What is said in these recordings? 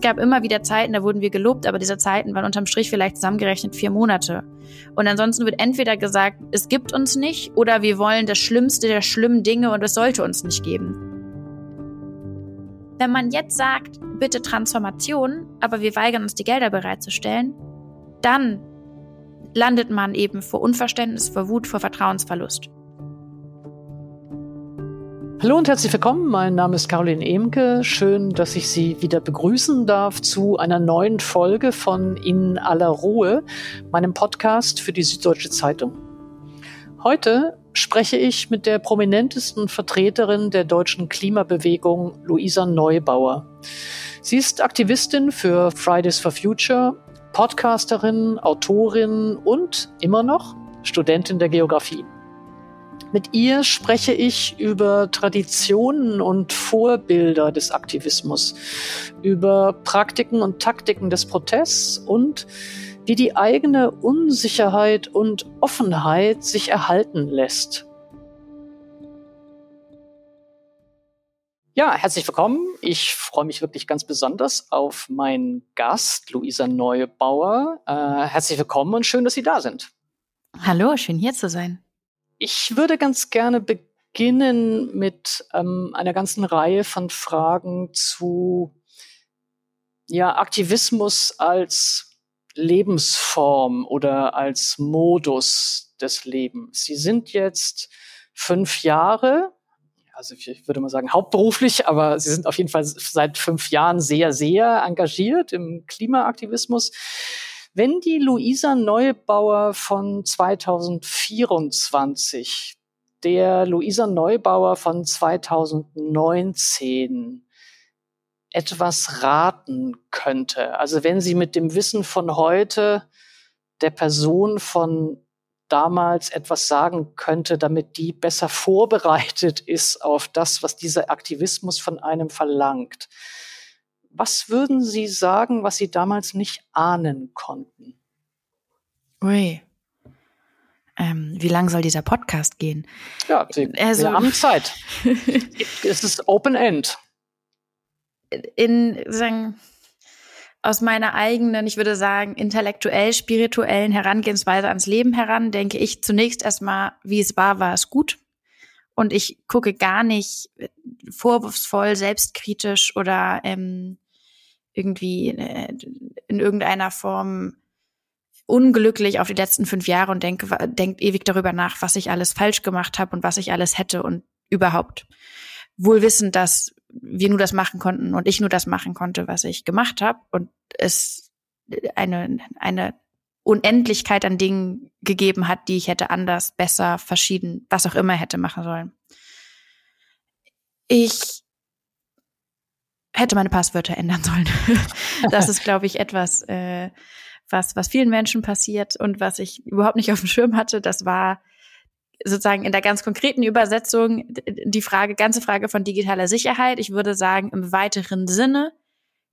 es gab immer wieder Zeiten, da wurden wir gelobt, aber diese Zeiten waren unterm Strich vielleicht zusammengerechnet vier Monate. Und ansonsten wird entweder gesagt, es gibt uns nicht oder wir wollen das Schlimmste der schlimmen Dinge und es sollte uns nicht geben. Wenn man jetzt sagt, bitte Transformation, aber wir weigern uns die Gelder bereitzustellen, dann landet man eben vor Unverständnis, vor Wut, vor Vertrauensverlust. Hallo und herzlich willkommen. Mein Name ist Caroline Emke. Schön, dass ich Sie wieder begrüßen darf zu einer neuen Folge von In aller Ruhe, meinem Podcast für die Süddeutsche Zeitung. Heute spreche ich mit der prominentesten Vertreterin der deutschen Klimabewegung, Luisa Neubauer. Sie ist Aktivistin für Fridays for Future, Podcasterin, Autorin und immer noch Studentin der Geografie. Mit ihr spreche ich über Traditionen und Vorbilder des Aktivismus, über Praktiken und Taktiken des Protests und wie die eigene Unsicherheit und Offenheit sich erhalten lässt. Ja, herzlich willkommen. Ich freue mich wirklich ganz besonders auf meinen Gast, Luisa Neubauer. Äh, herzlich willkommen und schön, dass Sie da sind. Hallo, schön hier zu sein. Ich würde ganz gerne beginnen mit ähm, einer ganzen Reihe von Fragen zu ja, Aktivismus als Lebensform oder als Modus des Lebens. Sie sind jetzt fünf Jahre, also ich würde mal sagen hauptberuflich, aber Sie sind auf jeden Fall seit fünf Jahren sehr, sehr engagiert im Klimaaktivismus. Wenn die Luisa Neubauer von 2024 der Luisa Neubauer von 2019 etwas raten könnte, also wenn sie mit dem Wissen von heute der Person von damals etwas sagen könnte, damit die besser vorbereitet ist auf das, was dieser Aktivismus von einem verlangt. Was würden Sie sagen, was Sie damals nicht ahnen konnten? Ui. Ähm, wie lang soll dieser Podcast gehen? Ja, Sie, also, wir haben Zeit. es ist Open End. In sagen aus meiner eigenen, ich würde sagen, intellektuell, spirituellen Herangehensweise ans Leben heran, denke ich zunächst erstmal, wie es war, war es gut. Und ich gucke gar nicht vorwurfsvoll, selbstkritisch oder ähm, irgendwie äh, in irgendeiner Form unglücklich auf die letzten fünf Jahre und denke, denkt ewig darüber nach, was ich alles falsch gemacht habe und was ich alles hätte und überhaupt. Wohl wissend, dass wir nur das machen konnten und ich nur das machen konnte, was ich gemacht habe und es eine, eine Unendlichkeit an Dingen gegeben hat, die ich hätte anders, besser, verschieden, was auch immer hätte machen sollen. Ich hätte meine Passwörter ändern sollen. das ist, glaube ich, etwas, äh, was, was vielen Menschen passiert und was ich überhaupt nicht auf dem Schirm hatte. Das war sozusagen in der ganz konkreten Übersetzung die Frage, ganze Frage von digitaler Sicherheit. Ich würde sagen, im weiteren Sinne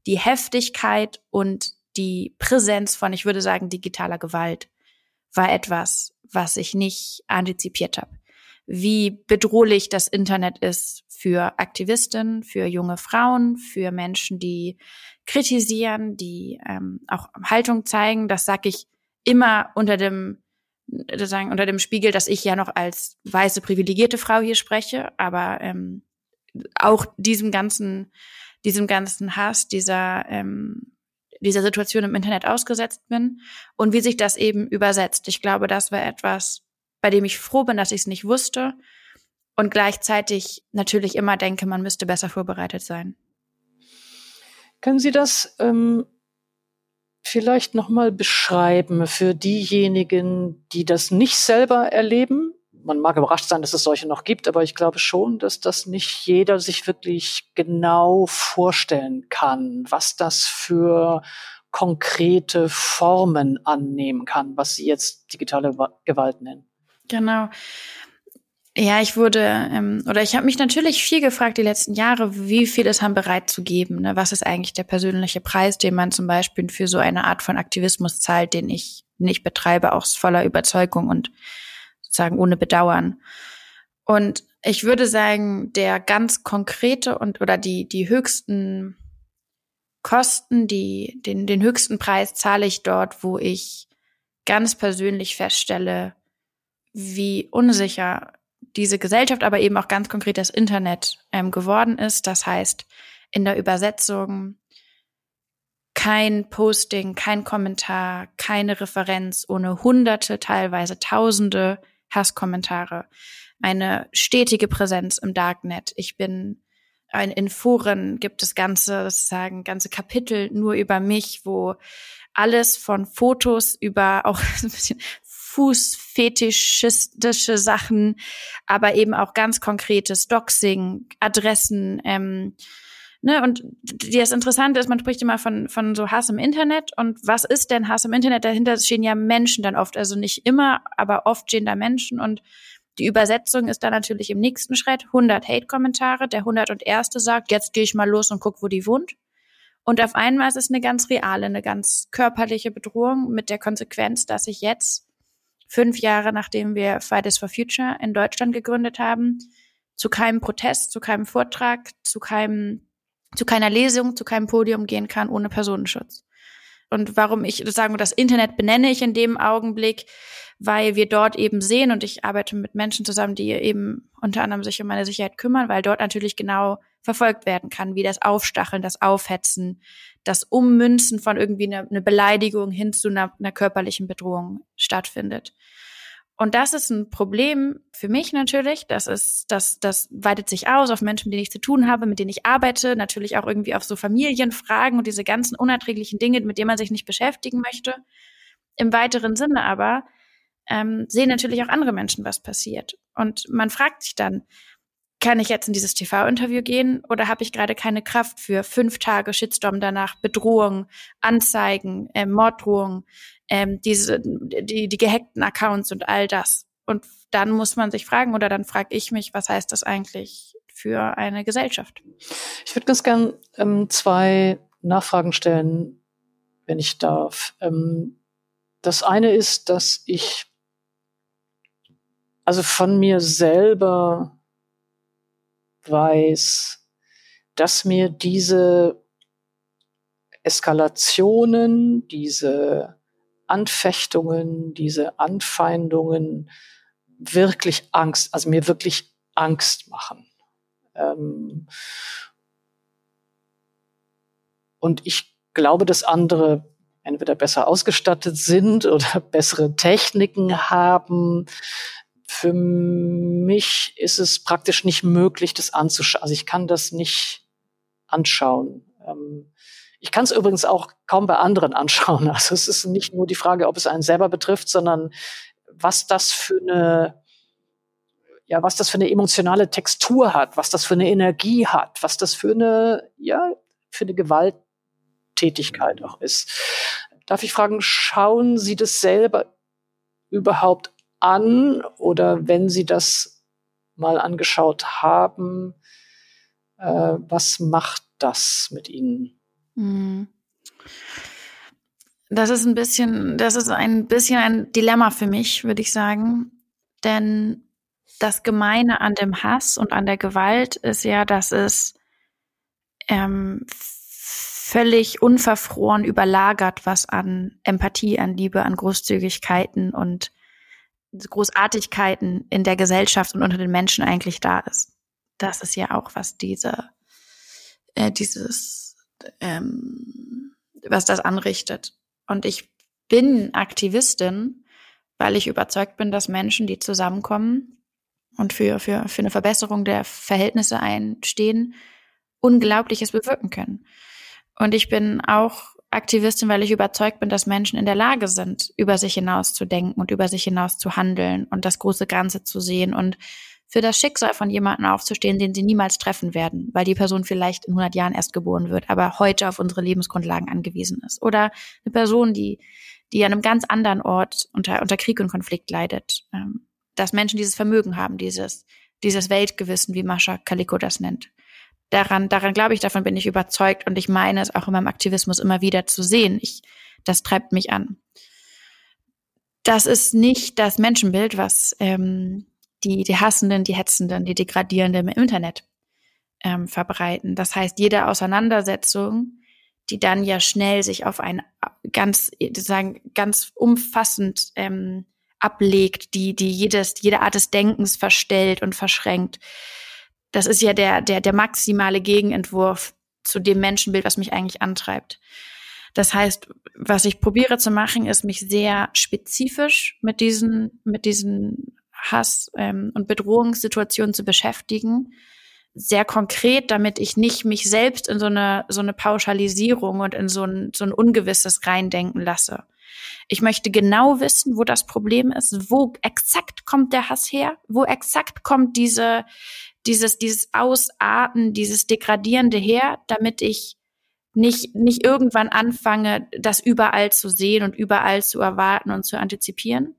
die Heftigkeit und die Präsenz von, ich würde sagen, digitaler Gewalt war etwas, was ich nicht antizipiert habe wie bedrohlich das Internet ist für Aktivisten, für junge Frauen, für Menschen, die kritisieren, die ähm, auch Haltung zeigen. Das sage ich immer unter dem sozusagen unter dem Spiegel, dass ich ja noch als weiße privilegierte Frau hier spreche, aber ähm, auch diesem ganzen diesem ganzen Hass, dieser ähm, dieser Situation im Internet ausgesetzt bin und wie sich das eben übersetzt. Ich glaube, das war etwas, bei dem ich froh bin, dass ich es nicht wusste und gleichzeitig natürlich immer denke, man müsste besser vorbereitet sein. Können Sie das ähm, vielleicht nochmal beschreiben für diejenigen, die das nicht selber erleben? Man mag überrascht sein, dass es solche noch gibt, aber ich glaube schon, dass das nicht jeder sich wirklich genau vorstellen kann, was das für konkrete Formen annehmen kann, was Sie jetzt digitale Gewalt nennen. Genau. Ja, ich wurde, ähm, oder ich habe mich natürlich viel gefragt die letzten Jahre, wie viel ist man bereit zu geben? Ne? Was ist eigentlich der persönliche Preis, den man zum Beispiel für so eine Art von Aktivismus zahlt, den ich nicht betreibe, auch voller Überzeugung und sozusagen ohne Bedauern. Und ich würde sagen, der ganz konkrete und oder die, die höchsten Kosten, die, den, den höchsten Preis zahle ich dort, wo ich ganz persönlich feststelle, wie unsicher diese Gesellschaft, aber eben auch ganz konkret das Internet ähm, geworden ist. Das heißt, in der Übersetzung kein Posting, kein Kommentar, keine Referenz ohne hunderte, teilweise tausende Hasskommentare. Eine stetige Präsenz im Darknet. Ich bin ein, in Foren gibt es ganze, sozusagen, ganze Kapitel nur über mich, wo alles von Fotos über auch ein bisschen fußfetischistische Sachen, aber eben auch ganz konkretes Doxing, Adressen, ähm, Ne, und das Interessante ist, man spricht immer von, von so Hass im Internet. Und was ist denn Hass im Internet? Dahinter stehen ja Menschen dann oft, also nicht immer, aber oft stehen da Menschen. Und die Übersetzung ist dann natürlich im nächsten Schritt 100 Hate-Kommentare. Der 101. sagt, jetzt gehe ich mal los und guck, wo die wohnt. Und auf einmal ist es eine ganz reale, eine ganz körperliche Bedrohung mit der Konsequenz, dass ich jetzt, fünf Jahre nachdem wir Fridays for Future in Deutschland gegründet haben, zu keinem Protest, zu keinem Vortrag, zu keinem zu keiner Lesung, zu keinem Podium gehen kann ohne Personenschutz. Und warum ich sozusagen das Internet benenne ich in dem Augenblick, weil wir dort eben sehen und ich arbeite mit Menschen zusammen, die eben unter anderem sich um meine Sicherheit kümmern, weil dort natürlich genau verfolgt werden kann, wie das Aufstacheln, das Aufhetzen, das Ummünzen von irgendwie einer eine Beleidigung hin zu einer, einer körperlichen Bedrohung stattfindet. Und das ist ein Problem für mich natürlich. Das ist, das, das weitet sich aus auf Menschen, mit denen ich zu tun habe, mit denen ich arbeite, natürlich auch irgendwie auf so Familienfragen und diese ganzen unerträglichen Dinge, mit denen man sich nicht beschäftigen möchte. Im weiteren Sinne aber ähm, sehen natürlich auch andere Menschen, was passiert. Und man fragt sich dann, kann ich jetzt in dieses TV-Interview gehen oder habe ich gerade keine Kraft für fünf Tage Shitstorm danach, Bedrohung, Anzeigen, äh, Morddrohung, ähm, diese, die, die gehackten Accounts und all das. Und dann muss man sich fragen oder dann frage ich mich, was heißt das eigentlich für eine Gesellschaft? Ich würde ganz gern ähm, zwei Nachfragen stellen, wenn ich darf. Ähm, das eine ist, dass ich also von mir selber weiß, dass mir diese Eskalationen, diese Anfechtungen, diese Anfeindungen wirklich Angst, also mir wirklich Angst machen. Ähm und ich glaube, dass andere entweder besser ausgestattet sind oder bessere Techniken haben. Für mich ist es praktisch nicht möglich, das anzuschauen. Also ich kann das nicht anschauen. Ähm ich kann es übrigens auch kaum bei anderen anschauen. Also es ist nicht nur die Frage, ob es einen selber betrifft, sondern was das für eine ja, was das für eine emotionale Textur hat, was das für eine Energie hat, was das für eine, ja, für eine Gewalttätigkeit auch ist. Darf ich fragen, schauen Sie das selber überhaupt an oder wenn Sie das mal angeschaut haben, äh, was macht das mit Ihnen? Mhm. Das ist ein bisschen, das ist ein bisschen ein Dilemma für mich, würde ich sagen. Denn das Gemeine an dem Hass und an der Gewalt ist ja, dass es ähm, völlig unverfroren überlagert, was an Empathie, an Liebe, an Großzügigkeiten und Großartigkeiten in der Gesellschaft und unter den Menschen eigentlich da ist. Das ist ja auch, was diese, äh, dieses ähm, was das anrichtet. Und ich bin Aktivistin, weil ich überzeugt bin, dass Menschen, die zusammenkommen und für, für, für eine Verbesserung der Verhältnisse einstehen, Unglaubliches bewirken können. Und ich bin auch Aktivistin, weil ich überzeugt bin, dass Menschen in der Lage sind, über sich hinaus zu denken und über sich hinaus zu handeln und das große Ganze zu sehen und für das Schicksal von jemandem aufzustehen, den sie niemals treffen werden, weil die Person vielleicht in 100 Jahren erst geboren wird, aber heute auf unsere Lebensgrundlagen angewiesen ist. Oder eine Person, die, die an einem ganz anderen Ort unter, unter Krieg und Konflikt leidet. Ähm, dass Menschen dieses Vermögen haben, dieses, dieses Weltgewissen, wie Mascha Kaliko das nennt. Daran, daran glaube ich, davon bin ich überzeugt und ich meine es auch in meinem Aktivismus immer wieder zu sehen. Ich, das treibt mich an. Das ist nicht das Menschenbild, was ähm, die, die Hassenden, die Hetzenden, die Degradierenden im Internet ähm, verbreiten. Das heißt, jede Auseinandersetzung, die dann ja schnell sich auf ein ganz, sagen, ganz umfassend ähm, ablegt, die, die jedes, jede Art des Denkens verstellt und verschränkt. Das ist ja der, der, der maximale Gegenentwurf zu dem Menschenbild, was mich eigentlich antreibt. Das heißt, was ich probiere zu machen, ist mich sehr spezifisch mit diesen, mit diesen Hass- ähm, und Bedrohungssituationen zu beschäftigen. Sehr konkret, damit ich nicht mich selbst in so eine, so eine Pauschalisierung und in so ein, so ein Ungewisses reindenken lasse. Ich möchte genau wissen, wo das Problem ist, wo exakt kommt der Hass her, wo exakt kommt diese, dieses, dieses Ausarten, dieses Degradierende her, damit ich nicht, nicht irgendwann anfange, das überall zu sehen und überall zu erwarten und zu antizipieren.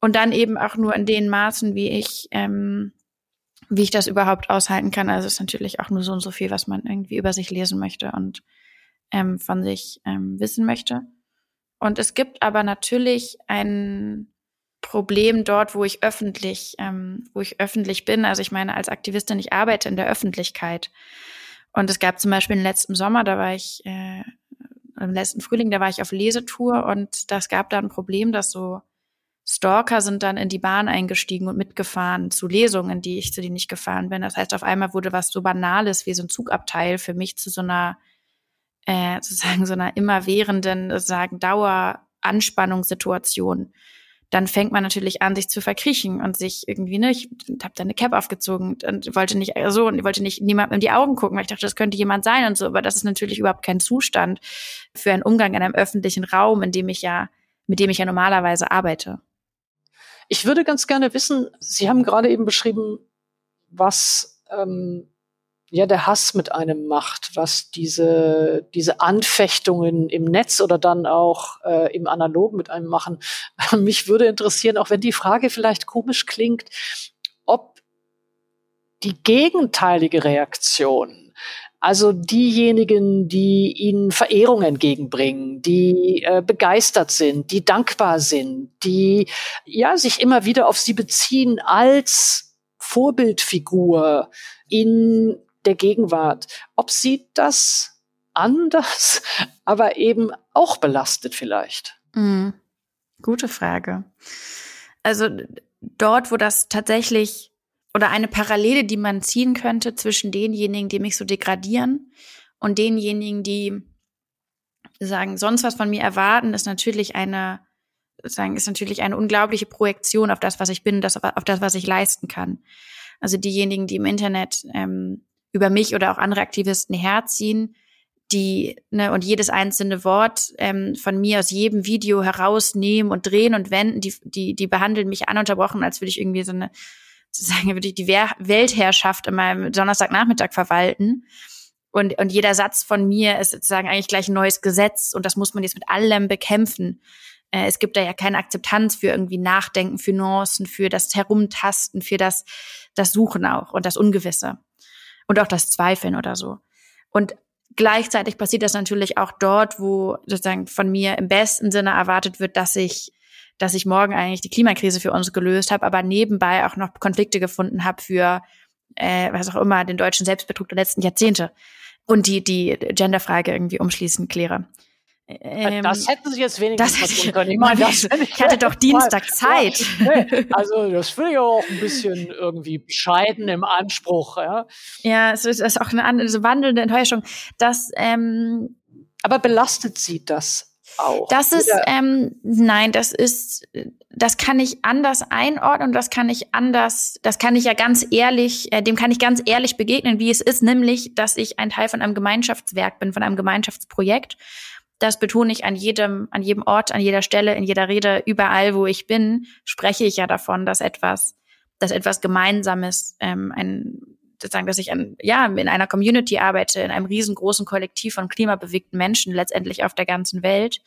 Und dann eben auch nur in den Maßen, wie ich, ähm, wie ich das überhaupt aushalten kann. Also es ist natürlich auch nur so und so viel, was man irgendwie über sich lesen möchte und ähm, von sich ähm, wissen möchte. Und es gibt aber natürlich ein Problem dort, wo ich öffentlich, ähm, wo ich öffentlich bin. Also ich meine, als Aktivistin, ich arbeite in der Öffentlichkeit. Und es gab zum Beispiel im letzten Sommer, da war ich, äh, im letzten Frühling, da war ich auf Lesetour und das gab da ein Problem, dass so Stalker sind dann in die Bahn eingestiegen und mitgefahren zu Lesungen, die ich zu denen nicht gefahren bin. Das heißt, auf einmal wurde was so Banales wie so ein Zugabteil für mich zu so einer, äh, sozusagen so einer immerwährenden, sozusagen Daueranspannungssituation dann fängt man natürlich an, sich zu verkriechen und sich irgendwie, ne, ich habe da eine Cap aufgezogen und wollte nicht so also, und wollte nicht niemandem in die Augen gucken, weil ich dachte, das könnte jemand sein und so, aber das ist natürlich überhaupt kein Zustand für einen Umgang in einem öffentlichen Raum, in dem ich ja, mit dem ich ja normalerweise arbeite. Ich würde ganz gerne wissen, Sie haben gerade eben beschrieben, was ähm, ja der Hass mit einem macht, was diese diese Anfechtungen im Netz oder dann auch äh, im Analogen mit einem machen. Mich würde interessieren, auch wenn die Frage vielleicht komisch klingt, ob die gegenteilige Reaktion also diejenigen, die ihnen Verehrung entgegenbringen, die äh, begeistert sind, die dankbar sind, die ja sich immer wieder auf sie beziehen als Vorbildfigur in der Gegenwart, ob sie das anders, aber eben auch belastet vielleicht. Mhm. Gute Frage. Also dort, wo das tatsächlich oder eine Parallele, die man ziehen könnte zwischen denjenigen, die mich so degradieren und denjenigen, die sagen, sonst was von mir erwarten, ist natürlich eine, sagen, ist natürlich eine unglaubliche Projektion auf das, was ich bin, das, auf das, was ich leisten kann. Also diejenigen, die im Internet ähm, über mich oder auch andere Aktivisten herziehen, die ne, und jedes einzelne Wort ähm, von mir aus jedem Video herausnehmen und drehen und wenden, die, die, die behandeln mich ununterbrochen, als würde ich irgendwie so eine sozusagen würde ich die Weltherrschaft in meinem Donnerstagnachmittag verwalten. Und, und jeder Satz von mir ist sozusagen eigentlich gleich ein neues Gesetz und das muss man jetzt mit allem bekämpfen. Äh, es gibt da ja keine Akzeptanz für irgendwie Nachdenken, für Nuancen, für das Herumtasten, für das, das Suchen auch und das Ungewisse und auch das Zweifeln oder so. Und gleichzeitig passiert das natürlich auch dort, wo sozusagen von mir im besten Sinne erwartet wird, dass ich dass ich morgen eigentlich die Klimakrise für uns gelöst habe, aber nebenbei auch noch Konflikte gefunden habe für äh, was auch immer den deutschen Selbstbetrug der letzten Jahrzehnte und die die Genderfrage irgendwie umschließend kläre. Ähm, das hätten Sie jetzt wenigstens das hätte, können. Ich, meine, das, ich hatte doch Dienstag Zeit. Ja, also das finde ich auch ein bisschen irgendwie bescheiden im Anspruch. Ja, ja es ist auch eine, eine wandelnde Enttäuschung. Das, ähm, aber belastet Sie das auch. Das ist, ähm, nein, das ist, das kann ich anders einordnen und das kann ich anders, das kann ich ja ganz ehrlich, äh, dem kann ich ganz ehrlich begegnen, wie es ist, nämlich, dass ich ein Teil von einem Gemeinschaftswerk bin, von einem Gemeinschaftsprojekt. Das betone ich an jedem, an jedem Ort, an jeder Stelle, in jeder Rede, überall, wo ich bin, spreche ich ja davon, dass etwas, dass etwas Gemeinsames, ähm, ein sozusagen, dass ich an, ja, in einer Community arbeite, in einem riesengroßen Kollektiv von klimabewegten Menschen letztendlich auf der ganzen Welt.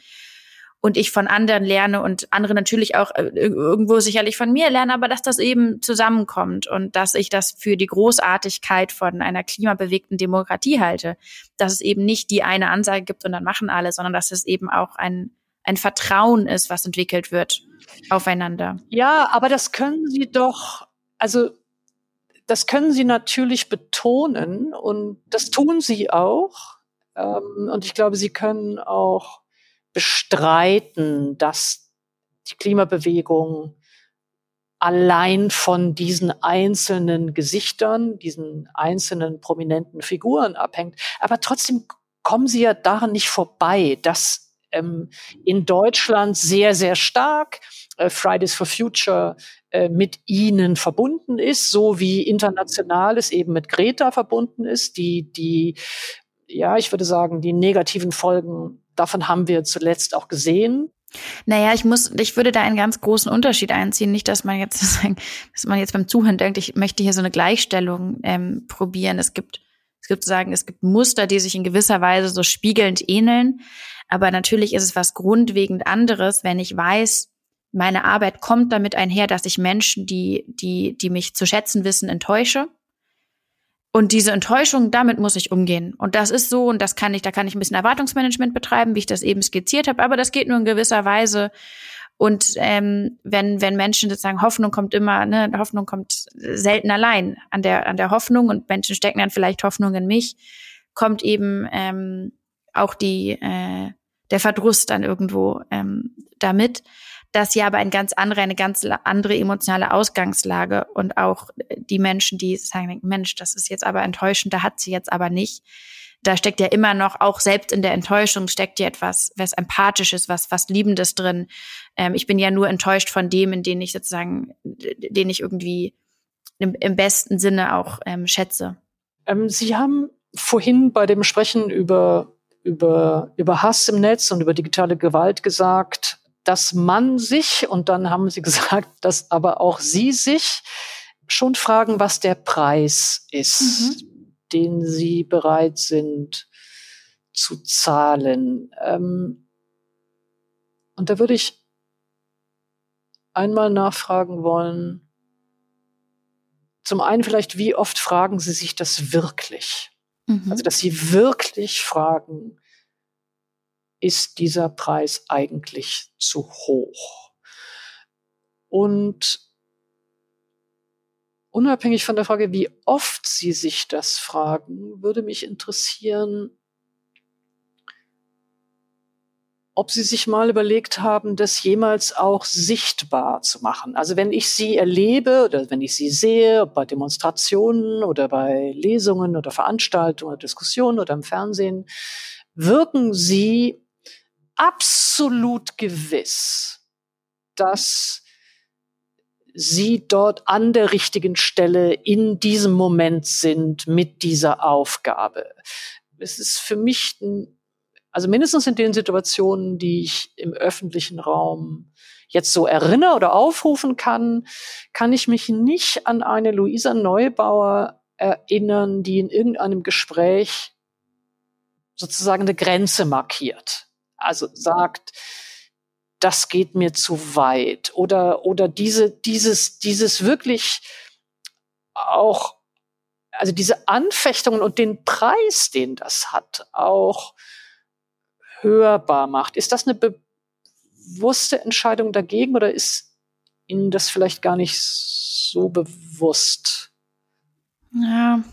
Und ich von anderen lerne und andere natürlich auch äh, irgendwo sicherlich von mir lernen, aber dass das eben zusammenkommt und dass ich das für die Großartigkeit von einer klimabewegten Demokratie halte. Dass es eben nicht die eine Ansage gibt und dann machen alle, sondern dass es eben auch ein, ein Vertrauen ist, was entwickelt wird aufeinander. Ja, aber das können Sie doch, also das können Sie natürlich betonen und das tun Sie auch. Ähm, und ich glaube, Sie können auch bestreiten, dass die Klimabewegung allein von diesen einzelnen Gesichtern, diesen einzelnen prominenten Figuren abhängt. Aber trotzdem kommen Sie ja daran nicht vorbei, dass ähm, in Deutschland sehr, sehr stark äh, Fridays for Future äh, mit ihnen verbunden ist, so wie international es eben mit Greta verbunden ist, die, die, ja, ich würde sagen, die negativen Folgen davon haben wir zuletzt auch gesehen. Naja, ich muss, ich würde da einen ganz großen Unterschied einziehen. Nicht, dass man jetzt, dass man jetzt beim Zuhören denkt, ich möchte hier so eine Gleichstellung ähm, probieren. Es gibt, es gibt sozusagen, es gibt Muster, die sich in gewisser Weise so spiegelnd ähneln. Aber natürlich ist es was grundlegend anderes, wenn ich weiß, meine Arbeit kommt damit einher, dass ich Menschen, die, die, die mich zu schätzen wissen, enttäusche. Und diese Enttäuschung, damit muss ich umgehen. Und das ist so, und das kann ich, da kann ich ein bisschen Erwartungsmanagement betreiben, wie ich das eben skizziert habe, aber das geht nur in gewisser Weise. Und ähm, wenn, wenn Menschen sozusagen Hoffnung kommt immer, ne, Hoffnung kommt selten allein an der, an der Hoffnung und Menschen stecken dann vielleicht Hoffnung in mich, kommt eben ähm, auch die, äh, der Verdruss dann irgendwo ähm, damit das hier aber ein ganz andere, eine ganz andere emotionale Ausgangslage und auch die Menschen, die sagen, Mensch, das ist jetzt aber enttäuschend, da hat sie jetzt aber nicht. Da steckt ja immer noch, auch selbst in der Enttäuschung steckt ja etwas, was Empathisches, was, was Liebendes drin. Ähm, ich bin ja nur enttäuscht von dem, in den ich sozusagen, den ich irgendwie im, im besten Sinne auch ähm, schätze. Ähm, sie haben vorhin bei dem Sprechen über, über, über Hass im Netz und über digitale Gewalt gesagt, dass man sich, und dann haben sie gesagt, dass aber auch sie sich schon fragen, was der Preis ist, mhm. den sie bereit sind zu zahlen. Ähm, und da würde ich einmal nachfragen wollen, zum einen vielleicht, wie oft fragen Sie sich das wirklich? Mhm. Also, dass Sie wirklich fragen, ist dieser Preis eigentlich zu hoch? Und unabhängig von der Frage, wie oft Sie sich das fragen, würde mich interessieren, ob Sie sich mal überlegt haben, das jemals auch sichtbar zu machen. Also wenn ich Sie erlebe oder wenn ich Sie sehe, bei Demonstrationen oder bei Lesungen oder Veranstaltungen oder Diskussionen oder im Fernsehen, wirken Sie absolut gewiss, dass sie dort an der richtigen Stelle in diesem Moment sind mit dieser Aufgabe. Es ist für mich, also mindestens in den Situationen, die ich im öffentlichen Raum jetzt so erinnere oder aufrufen kann, kann ich mich nicht an eine Luisa Neubauer erinnern, die in irgendeinem Gespräch sozusagen eine Grenze markiert also sagt, das geht mir zu weit oder, oder diese, dieses, dieses wirklich auch, also diese Anfechtungen und den Preis, den das hat, auch hörbar macht. Ist das eine bewusste Entscheidung dagegen oder ist Ihnen das vielleicht gar nicht so bewusst? Ja,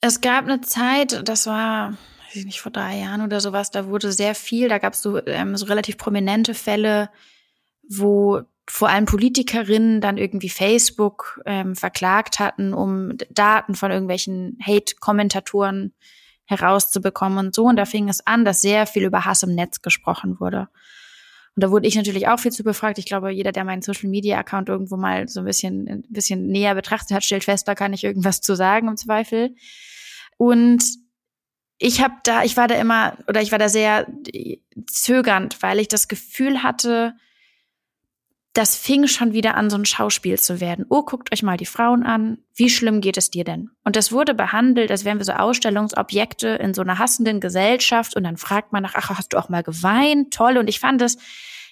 es gab eine Zeit, das war weiß ich nicht, vor drei Jahren oder sowas, da wurde sehr viel, da gab es so, ähm, so relativ prominente Fälle, wo vor allem Politikerinnen dann irgendwie Facebook ähm, verklagt hatten, um Daten von irgendwelchen Hate-Kommentatoren herauszubekommen und so. Und da fing es an, dass sehr viel über Hass im Netz gesprochen wurde. Und da wurde ich natürlich auch viel zu befragt. Ich glaube, jeder, der meinen Social Media Account irgendwo mal so ein bisschen, ein bisschen näher betrachtet hat, stellt fest, da kann ich irgendwas zu sagen im Zweifel. Und ich habe da, ich war da immer oder ich war da sehr zögernd, weil ich das Gefühl hatte, das fing schon wieder an, so ein Schauspiel zu werden. Oh, guckt euch mal die Frauen an. Wie schlimm geht es dir denn? Und das wurde behandelt, als wären wir so Ausstellungsobjekte in so einer hassenden Gesellschaft. Und dann fragt man nach, ach, hast du auch mal geweint? Toll. Und ich fand das,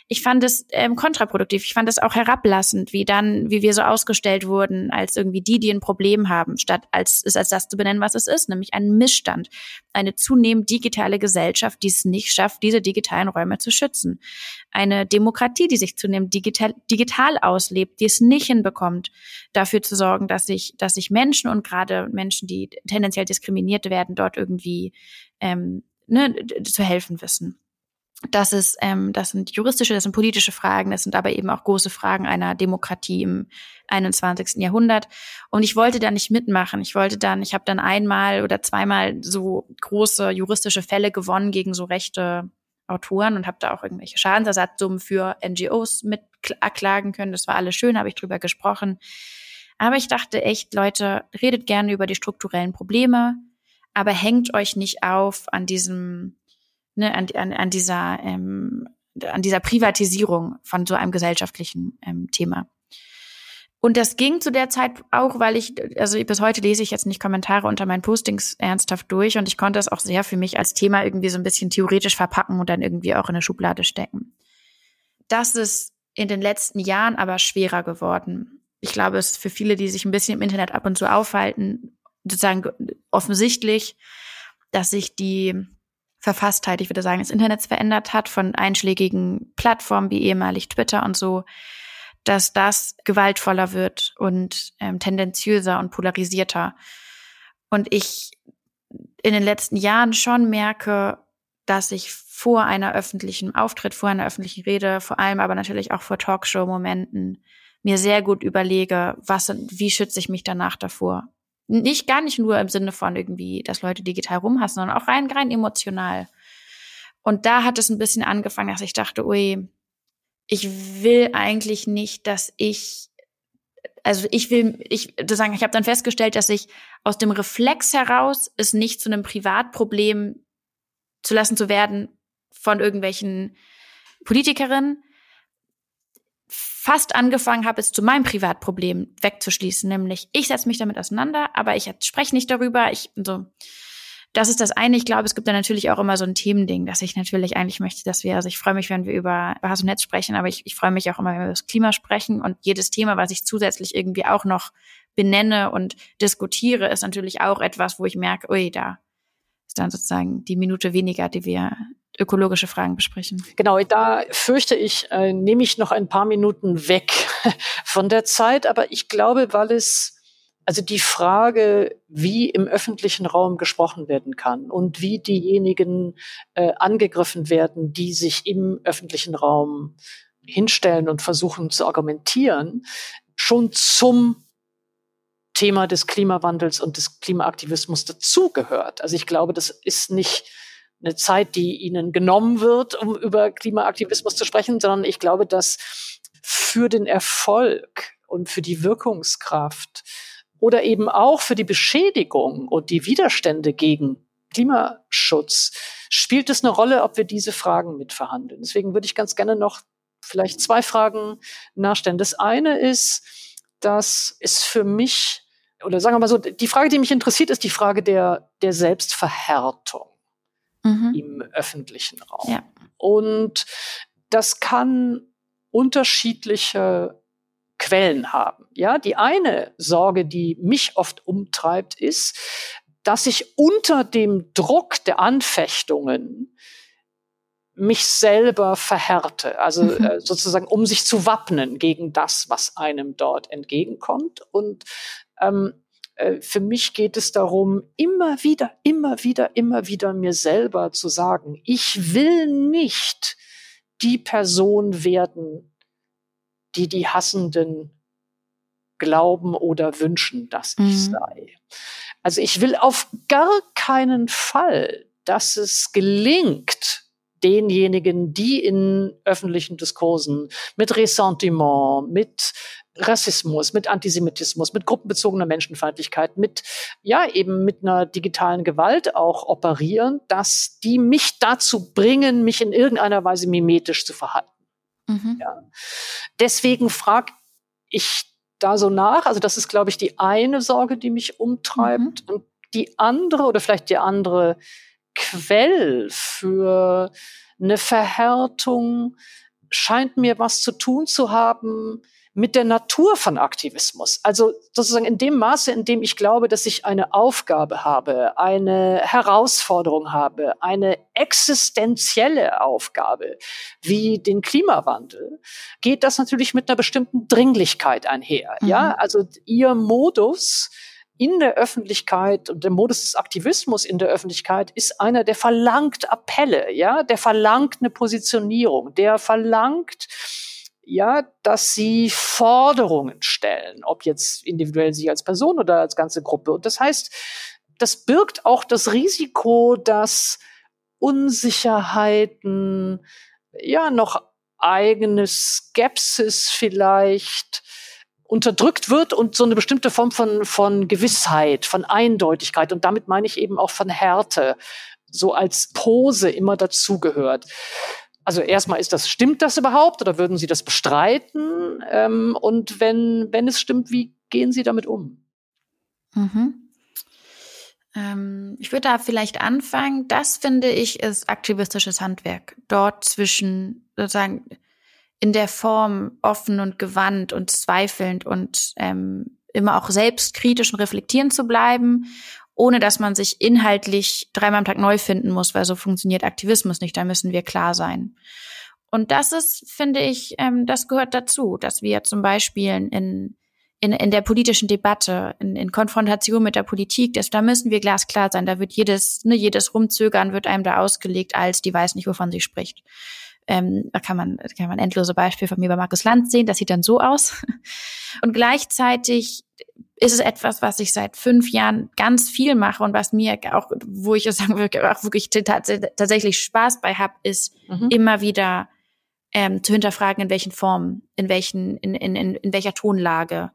ich fand es ähm, kontraproduktiv. Ich fand es auch herablassend, wie dann, wie wir so ausgestellt wurden, als irgendwie die, die ein Problem haben, statt als es als das zu benennen, was es ist, nämlich ein Missstand, eine zunehmend digitale Gesellschaft, die es nicht schafft, diese digitalen Räume zu schützen, eine Demokratie, die sich zunehmend digital digital auslebt, die es nicht hinbekommt, dafür zu sorgen, dass sich dass sich Menschen und gerade Menschen, die tendenziell diskriminiert werden, dort irgendwie ähm, ne, zu helfen wissen. Das ist, ähm, das sind juristische, das sind politische Fragen, das sind aber eben auch große Fragen einer Demokratie im 21. Jahrhundert. Und ich wollte da nicht mitmachen. Ich wollte dann, ich habe dann einmal oder zweimal so große juristische Fälle gewonnen gegen so rechte Autoren und habe da auch irgendwelche Schadensersatzsummen für NGOs mit erklagen können. Das war alles schön, habe ich drüber gesprochen. Aber ich dachte echt, Leute, redet gerne über die strukturellen Probleme, aber hängt euch nicht auf an diesem ne, an, an, an dieser ähm, an dieser Privatisierung von so einem gesellschaftlichen ähm, Thema. Und das ging zu der Zeit auch, weil ich, also bis heute lese ich jetzt nicht Kommentare unter meinen Postings ernsthaft durch und ich konnte es auch sehr für mich als Thema irgendwie so ein bisschen theoretisch verpacken und dann irgendwie auch in eine Schublade stecken. Das ist in den letzten Jahren aber schwerer geworden. Ich glaube, es ist für viele, die sich ein bisschen im Internet ab und zu aufhalten, sozusagen offensichtlich, dass sich die Verfasstheit, ich würde sagen, des Internets verändert hat, von einschlägigen Plattformen wie ehemalig Twitter und so, dass das gewaltvoller wird und ähm, tendenziöser und polarisierter. Und ich in den letzten Jahren schon merke, dass ich vor einer öffentlichen Auftritt, vor einer öffentlichen Rede, vor allem aber natürlich auch vor Talkshow-Momenten mir sehr gut überlege, was, wie schütze ich mich danach davor? Nicht gar nicht nur im Sinne von irgendwie, dass Leute digital rumhassen, sondern auch rein, rein emotional. Und da hat es ein bisschen angefangen, dass ich dachte, ui, ich will eigentlich nicht, dass ich, also ich will, ich sagen, ich habe dann festgestellt, dass ich aus dem Reflex heraus es nicht zu einem Privatproblem zu lassen zu werden von irgendwelchen Politikerinnen, fast angefangen habe, es zu meinem Privatproblem wegzuschließen, nämlich ich setze mich damit auseinander, aber ich spreche nicht darüber. Ich so, das ist das eine. Ich glaube, es gibt da natürlich auch immer so ein Themending, dass ich natürlich eigentlich möchte, dass wir, also ich freue mich, wenn wir über Hass und Netz sprechen, aber ich, ich freue mich auch immer, wenn wir über das Klima sprechen und jedes Thema, was ich zusätzlich irgendwie auch noch benenne und diskutiere, ist natürlich auch etwas, wo ich merke, ui, da ist dann sozusagen die Minute weniger, die wir ökologische Fragen besprechen. Genau, da fürchte ich, äh, nehme ich noch ein paar Minuten weg von der Zeit, aber ich glaube, weil es also die Frage, wie im öffentlichen Raum gesprochen werden kann und wie diejenigen äh, angegriffen werden, die sich im öffentlichen Raum hinstellen und versuchen zu argumentieren, schon zum Thema des Klimawandels und des Klimaaktivismus dazugehört. Also ich glaube, das ist nicht eine Zeit, die ihnen genommen wird, um über Klimaaktivismus zu sprechen, sondern ich glaube, dass für den Erfolg und für die Wirkungskraft oder eben auch für die Beschädigung und die Widerstände gegen Klimaschutz spielt es eine Rolle, ob wir diese Fragen mitverhandeln. Deswegen würde ich ganz gerne noch vielleicht zwei Fragen nachstellen. Das eine ist, dass es für mich, oder sagen wir mal so, die Frage, die mich interessiert, ist die Frage der, der Selbstverhärtung mhm. im öffentlichen Raum. Ja. Und das kann unterschiedliche Quellen haben. Ja, die eine Sorge, die mich oft umtreibt, ist, dass ich unter dem Druck der Anfechtungen mich selber verhärte, also mhm. äh, sozusagen um sich zu wappnen gegen das, was einem dort entgegenkommt. Und ähm, äh, für mich geht es darum, immer wieder, immer wieder, immer wieder mir selber zu sagen, ich will nicht die Person werden, die die Hassenden glauben oder wünschen, dass ich mhm. sei. Also ich will auf gar keinen Fall, dass es gelingt, denjenigen, die in öffentlichen Diskursen mit Ressentiment, mit Rassismus, mit Antisemitismus, mit gruppenbezogener Menschenfeindlichkeit, mit, ja, eben mit einer digitalen Gewalt auch operieren, dass die mich dazu bringen, mich in irgendeiner Weise mimetisch zu verhalten. Mhm. Ja. Deswegen frage ich da so nach. Also das ist, glaube ich, die eine Sorge, die mich umtreibt. Mhm. Und die andere oder vielleicht die andere Quell für eine Verhärtung scheint mir was zu tun zu haben mit der Natur von Aktivismus. Also sozusagen in dem Maße, in dem ich glaube, dass ich eine Aufgabe habe, eine Herausforderung habe, eine existenzielle Aufgabe wie den Klimawandel, geht das natürlich mit einer bestimmten Dringlichkeit einher. Mhm. Ja, also ihr Modus, in der Öffentlichkeit und der Modus des Aktivismus in der Öffentlichkeit ist einer, der verlangt Appelle, ja, der verlangt eine Positionierung, der verlangt ja, dass sie Forderungen stellen, ob jetzt individuell sie als Person oder als ganze Gruppe. Und das heißt, das birgt auch das Risiko, dass Unsicherheiten, ja, noch eigene Skepsis vielleicht unterdrückt wird und so eine bestimmte Form von, von Gewissheit, von Eindeutigkeit und damit meine ich eben auch von Härte, so als Pose immer dazugehört. Also erstmal ist das, stimmt das überhaupt oder würden Sie das bestreiten? Ähm, und wenn, wenn es stimmt, wie gehen Sie damit um? Mhm. Ähm, ich würde da vielleicht anfangen. Das finde ich ist aktivistisches Handwerk. Dort zwischen sozusagen in der Form offen und gewandt und zweifelnd und ähm, immer auch selbstkritisch und reflektierend zu bleiben ohne dass man sich inhaltlich dreimal am Tag neu finden muss, weil so funktioniert Aktivismus nicht. Da müssen wir klar sein. Und das ist, finde ich, ähm, das gehört dazu, dass wir zum Beispiel in, in, in der politischen Debatte, in, in Konfrontation mit der Politik, das, da müssen wir glasklar sein. Da wird jedes, ne, jedes Rumzögern wird einem da ausgelegt, als die weiß nicht, wovon sie spricht. Ähm, da kann man, kann man endlose Beispiele von mir bei Markus Land sehen. Das sieht dann so aus. Und gleichzeitig ist es etwas, was ich seit fünf Jahren ganz viel mache und was mir auch, wo ich es sagen würde, auch wirklich tatsächlich Spaß bei habe, ist mhm. immer wieder ähm, zu hinterfragen, in welchen Formen, in welchen, in, in, in, in welcher Tonlage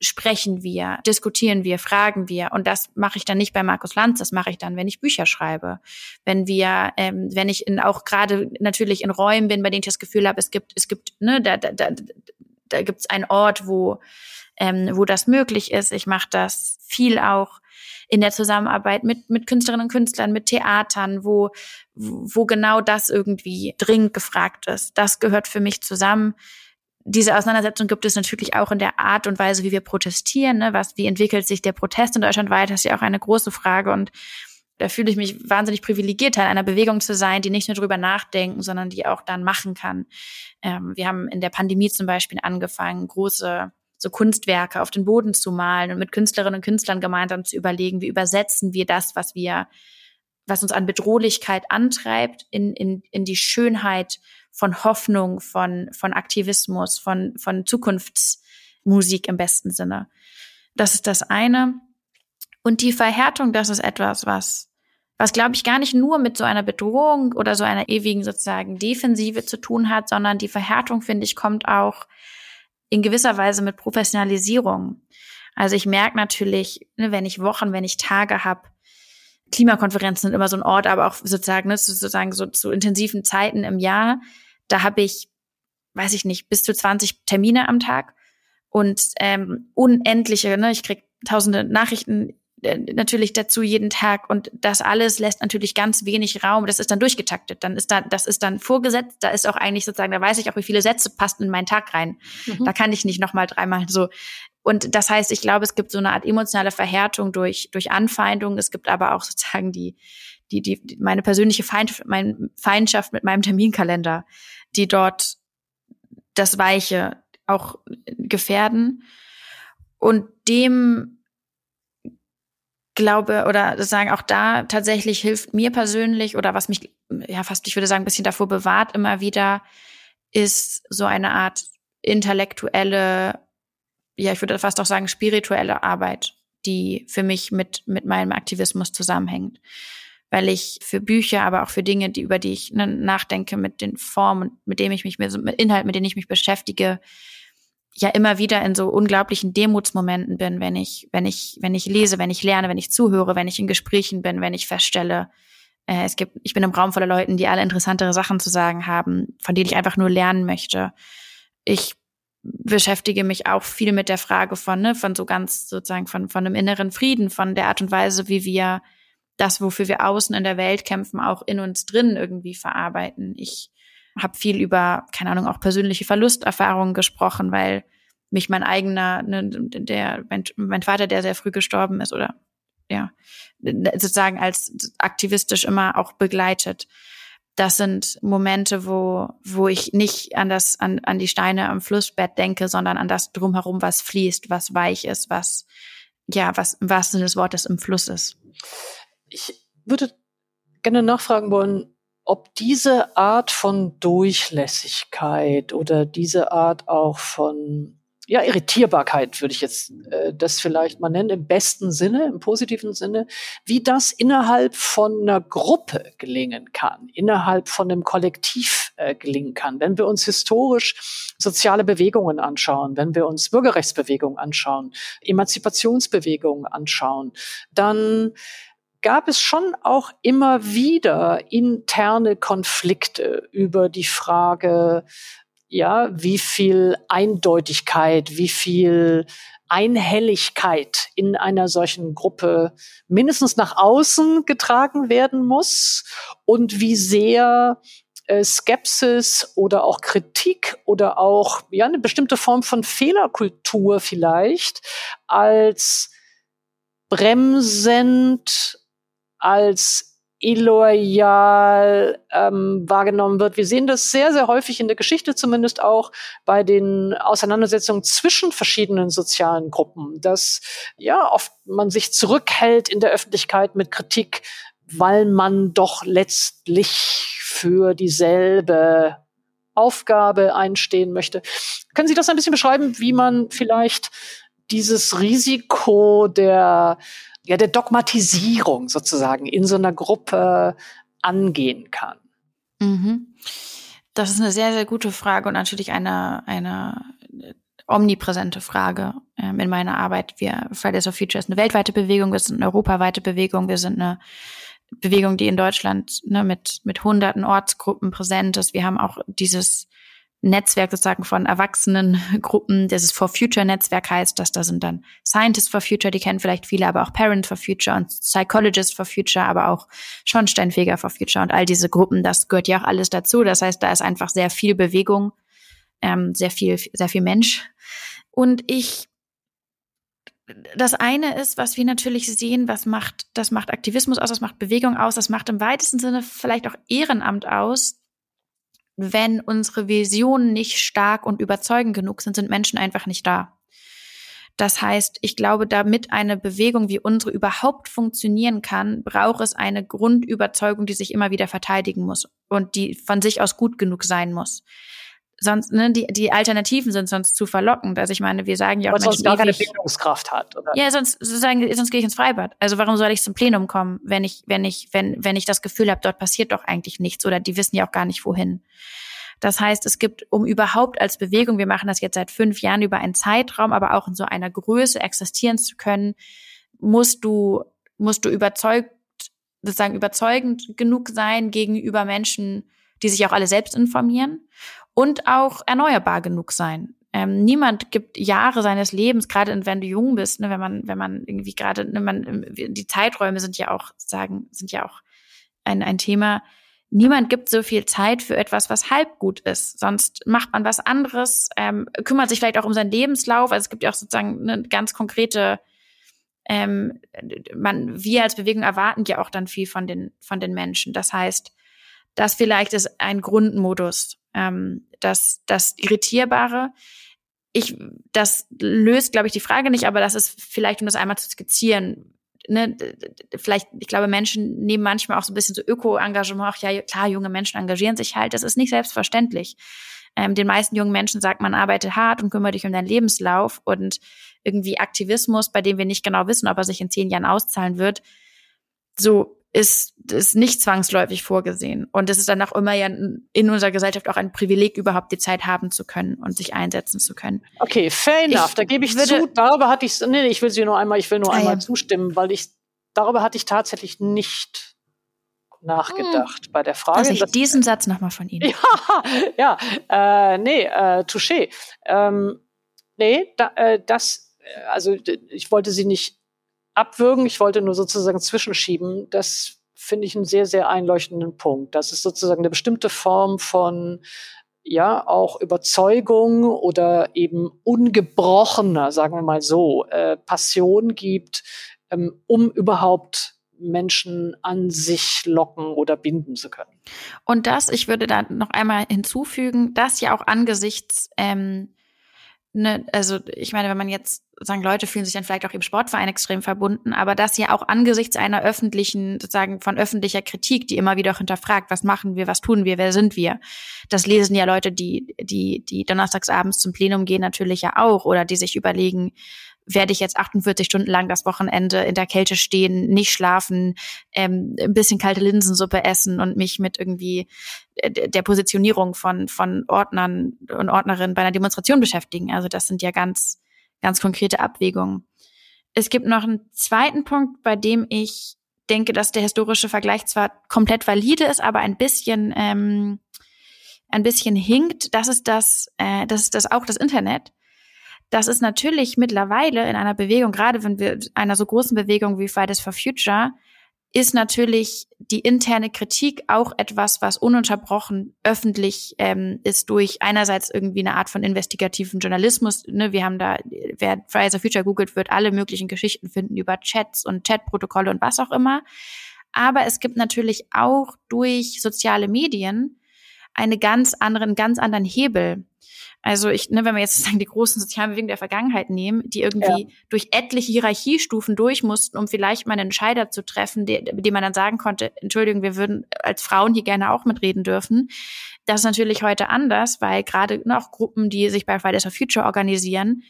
sprechen wir, diskutieren wir, fragen wir. Und das mache ich dann nicht bei Markus Lanz, das mache ich dann, wenn ich Bücher schreibe. Wenn wir, ähm, wenn ich in, auch gerade natürlich in Räumen bin, bei denen ich das Gefühl habe, es gibt, es gibt, ne, da, da, da, da gibt es einen Ort, wo ähm, wo das möglich ist. Ich mache das viel auch in der Zusammenarbeit mit, mit Künstlerinnen und Künstlern, mit Theatern, wo, wo genau das irgendwie dringend gefragt ist. Das gehört für mich zusammen. Diese Auseinandersetzung gibt es natürlich auch in der Art und Weise, wie wir protestieren. Ne? Was, wie entwickelt sich der Protest in Deutschland weiter? Ist ja auch eine große Frage. Und da fühle ich mich wahnsinnig privilegiert, Teil einer Bewegung zu sein, die nicht nur drüber nachdenken, sondern die auch dann machen kann. Ähm, wir haben in der Pandemie zum Beispiel angefangen, große so Kunstwerke auf den Boden zu malen und mit Künstlerinnen und Künstlern gemeinsam zu überlegen, wie übersetzen wir das, was wir, was uns an Bedrohlichkeit antreibt, in, in, in die Schönheit von Hoffnung, von, von Aktivismus, von, von Zukunftsmusik im besten Sinne. Das ist das eine. Und die Verhärtung, das ist etwas, was, was glaube ich gar nicht nur mit so einer Bedrohung oder so einer ewigen sozusagen Defensive zu tun hat, sondern die Verhärtung, finde ich, kommt auch in gewisser Weise mit Professionalisierung. Also ich merke natürlich, ne, wenn ich Wochen, wenn ich Tage habe, Klimakonferenzen sind immer so ein Ort, aber auch sozusagen, ne, sozusagen so zu intensiven Zeiten im Jahr, da habe ich, weiß ich nicht, bis zu 20 Termine am Tag und ähm, unendliche, ne, ich krieg tausende Nachrichten natürlich dazu jeden Tag und das alles lässt natürlich ganz wenig Raum. Das ist dann durchgetaktet. Dann ist da, das ist dann vorgesetzt. Da ist auch eigentlich sozusagen, da weiß ich auch, wie viele Sätze passen in meinen Tag rein. Mhm. Da kann ich nicht nochmal dreimal so. Und das heißt, ich glaube, es gibt so eine Art emotionale Verhärtung durch, durch Anfeindung. Es gibt aber auch sozusagen die, die, die, meine persönliche Feind, meine Feindschaft mit meinem Terminkalender, die dort das Weiche auch gefährden. Und dem glaube oder sagen auch da tatsächlich hilft mir persönlich oder was mich ja fast ich würde sagen ein bisschen davor bewahrt immer wieder ist so eine Art intellektuelle ja ich würde fast auch sagen spirituelle Arbeit die für mich mit mit meinem Aktivismus zusammenhängt. Weil ich für Bücher aber auch für Dinge die über die ich ne, nachdenke mit den Formen mit dem ich mich mit Inhalt mit denen ich mich beschäftige ja immer wieder in so unglaublichen Demutsmomenten bin, wenn ich, wenn ich, wenn ich lese, wenn ich lerne, wenn ich zuhöre, wenn ich in Gesprächen bin, wenn ich feststelle, äh, es gibt, ich bin im Raum voller Leuten, die alle interessantere Sachen zu sagen haben, von denen ich einfach nur lernen möchte. Ich beschäftige mich auch viel mit der Frage von, ne, von so ganz sozusagen von, von einem inneren Frieden, von der Art und Weise, wie wir das, wofür wir außen in der Welt kämpfen, auch in uns drin irgendwie verarbeiten. Ich habe viel über, keine Ahnung, auch persönliche Verlusterfahrungen gesprochen, weil mich mein eigener, ne, der, mein, mein Vater, der sehr früh gestorben ist oder ja, sozusagen als aktivistisch immer auch begleitet. Das sind Momente, wo, wo ich nicht an das, an, an die Steine am Flussbett denke, sondern an das drumherum, was fließt, was weich ist, was, ja, was im wahrsten Sinne des Wortes im Fluss ist. Ich würde gerne nachfragen wollen, ob diese Art von Durchlässigkeit oder diese Art auch von ja, Irritierbarkeit würde ich jetzt äh, das vielleicht mal nennen, im besten Sinne, im positiven Sinne, wie das innerhalb von einer Gruppe gelingen kann, innerhalb von einem Kollektiv äh, gelingen kann. Wenn wir uns historisch soziale Bewegungen anschauen, wenn wir uns Bürgerrechtsbewegungen anschauen, Emanzipationsbewegungen anschauen, dann gab es schon auch immer wieder interne Konflikte über die Frage, ja, wie viel Eindeutigkeit, wie viel Einhelligkeit in einer solchen Gruppe mindestens nach außen getragen werden muss und wie sehr äh, Skepsis oder auch Kritik oder auch ja eine bestimmte Form von Fehlerkultur vielleicht als bremsend, als illoyal ähm, wahrgenommen wird. Wir sehen das sehr, sehr häufig in der Geschichte zumindest auch bei den Auseinandersetzungen zwischen verschiedenen sozialen Gruppen, dass ja oft man sich zurückhält in der Öffentlichkeit mit Kritik, weil man doch letztlich für dieselbe Aufgabe einstehen möchte. Können Sie das ein bisschen beschreiben, wie man vielleicht dieses Risiko der ja, der Dogmatisierung sozusagen in so einer Gruppe angehen kann? Mhm. Das ist eine sehr, sehr gute Frage und natürlich eine, eine omnipräsente Frage ähm, in meiner Arbeit. Wir, Fridays for Future ist eine weltweite Bewegung, wir sind eine europaweite Bewegung, wir sind eine Bewegung, die in Deutschland ne, mit, mit hunderten Ortsgruppen präsent ist. Wir haben auch dieses Netzwerk sozusagen von Erwachsenengruppen, das ist For Future Netzwerk heißt, dass da sind dann Scientists for Future, die kennen vielleicht viele, aber auch Parent for Future und Psychologist for Future, aber auch Schornsteinfeger for Future und all diese Gruppen, das gehört ja auch alles dazu. Das heißt, da ist einfach sehr viel Bewegung, ähm, sehr viel, sehr viel Mensch. Und ich das eine ist, was wir natürlich sehen, was macht, das macht Aktivismus aus, das macht Bewegung aus, das macht im weitesten Sinne vielleicht auch Ehrenamt aus, wenn unsere Visionen nicht stark und überzeugend genug sind, sind Menschen einfach nicht da. Das heißt, ich glaube, damit eine Bewegung wie unsere überhaupt funktionieren kann, braucht es eine Grundüberzeugung, die sich immer wieder verteidigen muss und die von sich aus gut genug sein muss sonst, ne, die, die Alternativen sind sonst zu verlockend. Also ich meine, wir sagen ja auch, Weil sonst gar keine Bildungskraft hat, oder? Ja, sonst, sagen, sonst gehe ich ins Freibad. Also warum soll ich zum Plenum kommen, wenn ich, wenn ich, wenn, wenn ich das Gefühl habe, dort passiert doch eigentlich nichts oder die wissen ja auch gar nicht wohin. Das heißt, es gibt, um überhaupt als Bewegung, wir machen das jetzt seit fünf Jahren über einen Zeitraum, aber auch in so einer Größe existieren zu können, musst du, musst du überzeugt, sozusagen überzeugend genug sein gegenüber Menschen, die sich auch alle selbst informieren und auch erneuerbar genug sein. Ähm, niemand gibt Jahre seines Lebens, gerade wenn du jung bist, ne, wenn man, wenn man irgendwie gerade, ne, man, die Zeiträume sind ja auch, sagen, sind ja auch ein, ein Thema. Niemand gibt so viel Zeit für etwas, was halb gut ist. Sonst macht man was anderes, ähm, kümmert sich vielleicht auch um seinen Lebenslauf. Also es gibt ja auch sozusagen eine ganz konkrete, ähm, man, wir als Bewegung erwarten ja auch dann viel von den, von den Menschen. Das heißt, das vielleicht ist ein Grundmodus, ähm, das, das Irritierbare. Ich, das löst, glaube ich, die Frage nicht, aber das ist vielleicht, um das einmal zu skizzieren, ne, vielleicht, ich glaube, Menschen nehmen manchmal auch so ein bisschen so Öko-Engagement, ach ja, klar, junge Menschen engagieren sich halt, das ist nicht selbstverständlich. Ähm, den meisten jungen Menschen sagt man, arbeite hart und kümmere dich um deinen Lebenslauf und irgendwie Aktivismus, bei dem wir nicht genau wissen, ob er sich in zehn Jahren auszahlen wird. So, ist, ist nicht zwangsläufig vorgesehen. Und es ist dann auch immer ja in unserer Gesellschaft auch ein Privileg, überhaupt die Zeit haben zu können und sich einsetzen zu können. Okay, fair enough. Ich da gebe ich würde, zu. Darüber hatte ich, nee, ich will sie nur einmal, ich will nur ah, einmal ja. zustimmen, weil ich, darüber hatte ich tatsächlich nicht nachgedacht hm. bei der Frage. Also ich diesen Satz nochmal von Ihnen. Ja, ja, äh, nee, äh, touché. Ähm, nee, da, äh, das, also ich wollte sie nicht abwürgen. Ich wollte nur sozusagen zwischenschieben. Das finde ich einen sehr, sehr einleuchtenden Punkt. Das ist sozusagen eine bestimmte Form von ja auch Überzeugung oder eben ungebrochener, sagen wir mal so, äh, Passion gibt, ähm, um überhaupt Menschen an sich locken oder binden zu können. Und das, ich würde da noch einmal hinzufügen, das ja auch angesichts ähm, ne, also ich meine, wenn man jetzt sagen, Leute fühlen sich dann vielleicht auch im Sportverein extrem verbunden, aber das ja auch angesichts einer öffentlichen, sozusagen von öffentlicher Kritik, die immer wieder auch hinterfragt, was machen wir, was tun wir, wer sind wir? Das lesen ja Leute, die, die, die donnerstagsabends zum Plenum gehen, natürlich ja auch, oder die sich überlegen, werde ich jetzt 48 Stunden lang das Wochenende in der Kälte stehen, nicht schlafen, ähm, ein bisschen kalte Linsensuppe essen und mich mit irgendwie äh, der Positionierung von, von Ordnern und Ordnerinnen bei einer Demonstration beschäftigen. Also das sind ja ganz, ganz konkrete Abwägungen. Es gibt noch einen zweiten Punkt, bei dem ich denke, dass der historische Vergleich zwar komplett valide ist, aber ein bisschen, ähm, ein bisschen hinkt. Das ist das, äh, das ist das auch das Internet das ist natürlich mittlerweile in einer Bewegung, gerade wenn wir einer so großen Bewegung wie Fridays for Future, ist natürlich die interne Kritik auch etwas, was ununterbrochen öffentlich ähm, ist durch einerseits irgendwie eine Art von investigativen Journalismus. Ne? Wir haben da, wer Fridays for Future googelt, wird alle möglichen Geschichten finden über Chats und Chatprotokolle und was auch immer. Aber es gibt natürlich auch durch soziale Medien eine ganz anderen, ganz anderen Hebel. Also ich, ne, wenn wir jetzt sozusagen die großen sozialen Bewegungen der Vergangenheit nehmen, die irgendwie ja. durch etliche Hierarchiestufen durch mussten, um vielleicht mal einen Entscheider zu treffen, dem man dann sagen konnte, Entschuldigung, wir würden als Frauen hier gerne auch mitreden dürfen. Das ist natürlich heute anders, weil gerade noch Gruppen, die sich bei Fridays for Future organisieren,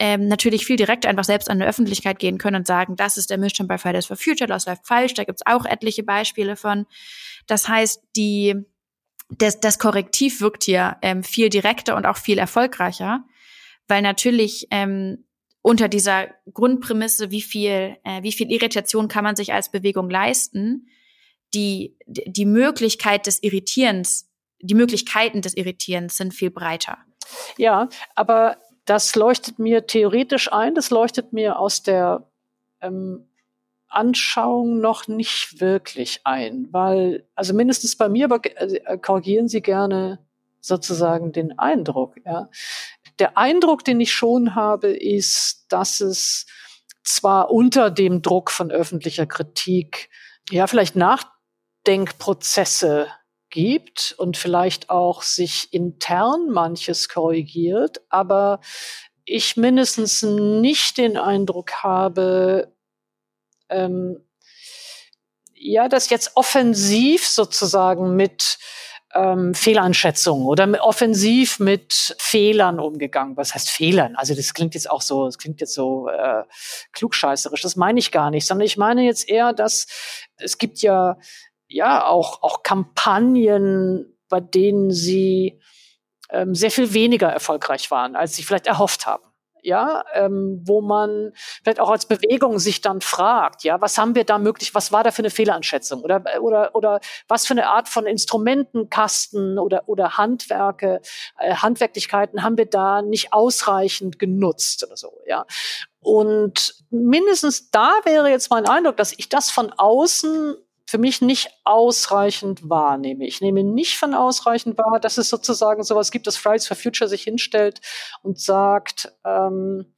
ähm, natürlich viel direkt einfach selbst an die Öffentlichkeit gehen können und sagen, das ist der Missstand bei Fridays for Future, das läuft falsch, da gibt's auch etliche Beispiele von. Das heißt, die das, das Korrektiv wirkt hier ähm, viel direkter und auch viel erfolgreicher, weil natürlich ähm, unter dieser Grundprämisse, wie viel, äh, wie viel Irritation kann man sich als Bewegung leisten, die, die Möglichkeit des Irritierens, die Möglichkeiten des Irritierens sind viel breiter. Ja, aber das leuchtet mir theoretisch ein, das leuchtet mir aus der ähm, Anschauung noch nicht wirklich ein, weil, also mindestens bei mir, äh, korrigieren Sie gerne sozusagen den Eindruck. Ja. Der Eindruck, den ich schon habe, ist, dass es zwar unter dem Druck von öffentlicher Kritik ja vielleicht Nachdenkprozesse gibt und vielleicht auch sich intern manches korrigiert, aber ich mindestens nicht den Eindruck habe, ähm, ja, das jetzt offensiv sozusagen mit ähm, Fehleinschätzungen oder mit, offensiv mit Fehlern umgegangen. Was heißt Fehlern? Also das klingt jetzt auch so, das klingt jetzt so äh, klugscheißerisch. Das meine ich gar nicht, sondern ich meine jetzt eher, dass es gibt ja ja auch auch Kampagnen, bei denen sie ähm, sehr viel weniger erfolgreich waren, als sie vielleicht erhofft haben ja, ähm, wo man vielleicht auch als Bewegung sich dann fragt, ja, was haben wir da möglich, was war da für eine Fehlanschätzung oder oder oder was für eine Art von Instrumentenkasten oder oder Handwerke, äh, Handwerklichkeiten haben wir da nicht ausreichend genutzt oder so, ja. Und mindestens da wäre jetzt mein Eindruck, dass ich das von außen für mich nicht ausreichend wahrnehme. Ich nehme nicht von ausreichend wahr, dass es sozusagen sowas gibt, dass Fridays for Future sich hinstellt und sagt, ähm,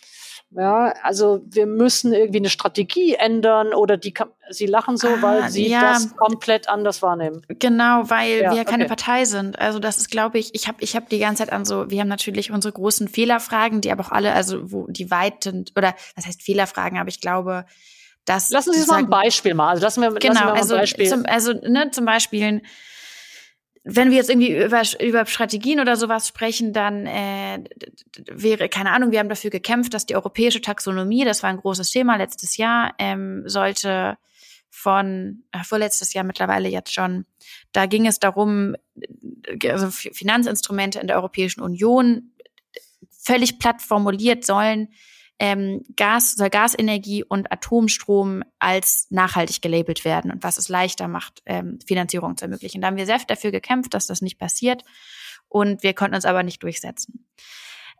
ja, also wir müssen irgendwie eine Strategie ändern oder die sie lachen so, ah, weil sie ja. das komplett anders wahrnehmen. Genau, weil ja, wir ja keine okay. Partei sind. Also das ist, glaube ich, ich habe ich hab die ganze Zeit an so, wir haben natürlich unsere großen Fehlerfragen, die aber auch alle, also wo die weiten oder was heißt Fehlerfragen, aber ich glaube, das lassen Sie uns mal ein Beispiel mal. Also lassen wir, genau, lassen wir mal also, ein Beispiel. Zum, also ne, zum Beispiel, wenn wir jetzt irgendwie über, über Strategien oder sowas sprechen, dann äh, wäre, keine Ahnung, wir haben dafür gekämpft, dass die europäische Taxonomie, das war ein großes Thema letztes Jahr, ähm, sollte von äh, vorletztes Jahr mittlerweile jetzt schon. Da ging es darum, also Finanzinstrumente in der Europäischen Union völlig platt formuliert sollen ähm, Gas, soll Gasenergie und Atomstrom als nachhaltig gelabelt werden und was es leichter macht, ähm, Finanzierung zu ermöglichen. Da haben wir sehr dafür gekämpft, dass das nicht passiert und wir konnten uns aber nicht durchsetzen.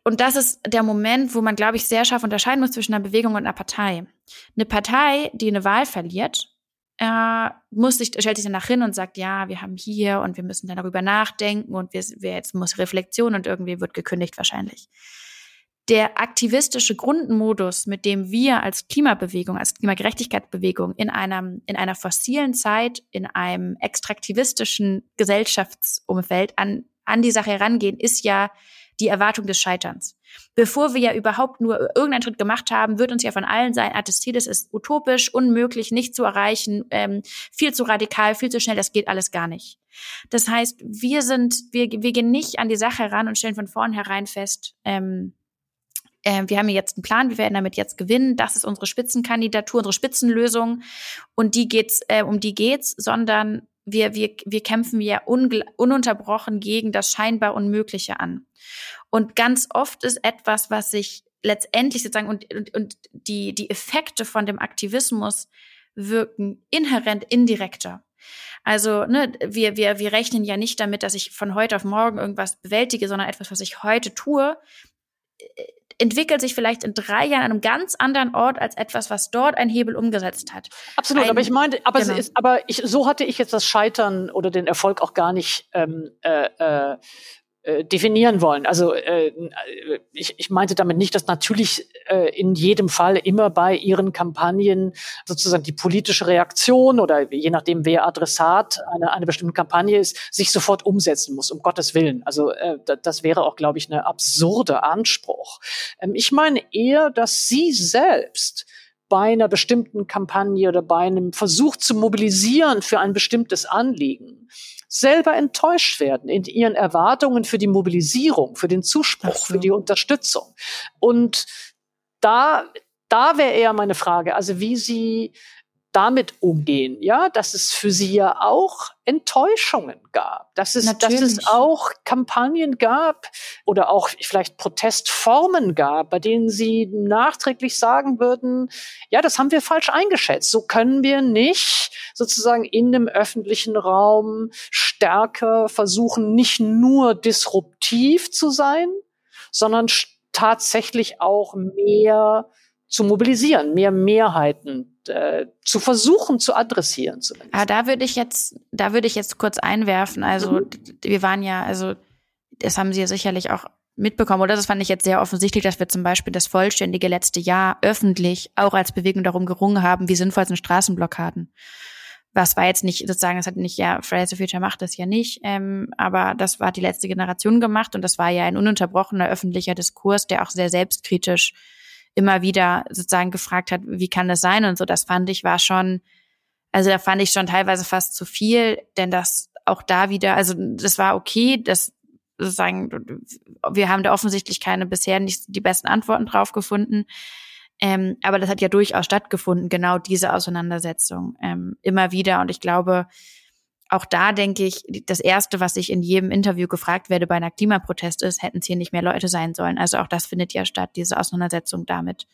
Und das ist der Moment, wo man, glaube ich, sehr scharf unterscheiden muss zwischen einer Bewegung und einer Partei. Eine Partei, die eine Wahl verliert, äh, muss sich, stellt sich danach hin und sagt, ja, wir haben hier und wir müssen dann darüber nachdenken und wir, wir jetzt muss Reflexion und irgendwie wird gekündigt wahrscheinlich. Der aktivistische Grundmodus, mit dem wir als Klimabewegung, als Klimagerechtigkeitsbewegung in einem, in einer fossilen Zeit, in einem extraktivistischen Gesellschaftsumfeld an, an die Sache herangehen, ist ja die Erwartung des Scheiterns. Bevor wir ja überhaupt nur irgendeinen Schritt gemacht haben, wird uns ja von allen sein attestiert, es ist utopisch, unmöglich, nicht zu erreichen, ähm, viel zu radikal, viel zu schnell, das geht alles gar nicht. Das heißt, wir sind, wir, wir gehen nicht an die Sache heran und stellen von vornherein fest, ähm, äh, wir haben jetzt einen Plan, wir werden damit jetzt gewinnen, das ist unsere Spitzenkandidatur, unsere Spitzenlösung und die geht's, äh, um die geht's, sondern wir, wir, wir kämpfen ja ununterbrochen gegen das scheinbar Unmögliche an. Und ganz oft ist etwas, was sich letztendlich sozusagen und, und, und die, die Effekte von dem Aktivismus wirken inhärent indirekter. Also, ne, wir, wir, wir rechnen ja nicht damit, dass ich von heute auf morgen irgendwas bewältige, sondern etwas, was ich heute tue, entwickelt sich vielleicht in drei Jahren an einem ganz anderen Ort als etwas, was dort ein Hebel umgesetzt hat. Absolut, ein, aber ich meine, aber, genau. ist, aber ich, so hatte ich jetzt das Scheitern oder den Erfolg auch gar nicht ähm, äh, äh, äh, definieren wollen. Also äh, ich, ich meinte damit nicht, dass natürlich äh, in jedem Fall immer bei ihren Kampagnen sozusagen die politische Reaktion oder je nachdem wer Adressat einer eine bestimmte Kampagne ist, sich sofort umsetzen muss, um Gottes Willen. Also äh, das wäre auch, glaube ich, eine absurde Anspruch. Ähm, ich meine eher, dass sie selbst bei einer bestimmten Kampagne oder bei einem Versuch zu mobilisieren für ein bestimmtes Anliegen selber enttäuscht werden in ihren Erwartungen für die Mobilisierung, für den Zuspruch, so. für die Unterstützung. Und da, da wäre eher meine Frage, also wie sie damit umgehen, ja, dass es für sie ja auch Enttäuschungen gab, dass es, dass es auch Kampagnen gab oder auch vielleicht Protestformen gab, bei denen sie nachträglich sagen würden, ja, das haben wir falsch eingeschätzt. So können wir nicht sozusagen in dem öffentlichen Raum stärker versuchen, nicht nur disruptiv zu sein, sondern tatsächlich auch mehr zu mobilisieren, mehr Mehrheiten äh, zu versuchen zu adressieren zumindest. Ah, da würde ich jetzt, da würde ich jetzt kurz einwerfen. Also mhm. wir waren ja, also das haben Sie ja sicherlich auch mitbekommen, oder das fand ich jetzt sehr offensichtlich, dass wir zum Beispiel das vollständige letzte Jahr öffentlich auch als Bewegung darum gerungen haben, wie sinnvoll sind Straßenblockaden. Was war jetzt nicht, sozusagen, es hat nicht, ja, Fridays for Future macht das ja nicht, ähm, aber das war die letzte Generation gemacht und das war ja ein ununterbrochener öffentlicher Diskurs, der auch sehr selbstkritisch immer wieder sozusagen gefragt hat, wie kann das sein und so. Das fand ich war schon, also da fand ich schon teilweise fast zu viel, denn das auch da wieder, also das war okay, das sozusagen, wir haben da offensichtlich keine bisher nicht die besten Antworten drauf gefunden. Ähm, aber das hat ja durchaus stattgefunden, genau diese Auseinandersetzung ähm, immer wieder. Und ich glaube, auch da denke ich, das erste, was ich in jedem Interview gefragt werde bei einer Klimaprotest ist, hätten es hier nicht mehr Leute sein sollen. Also auch das findet ja statt, diese Auseinandersetzung damit.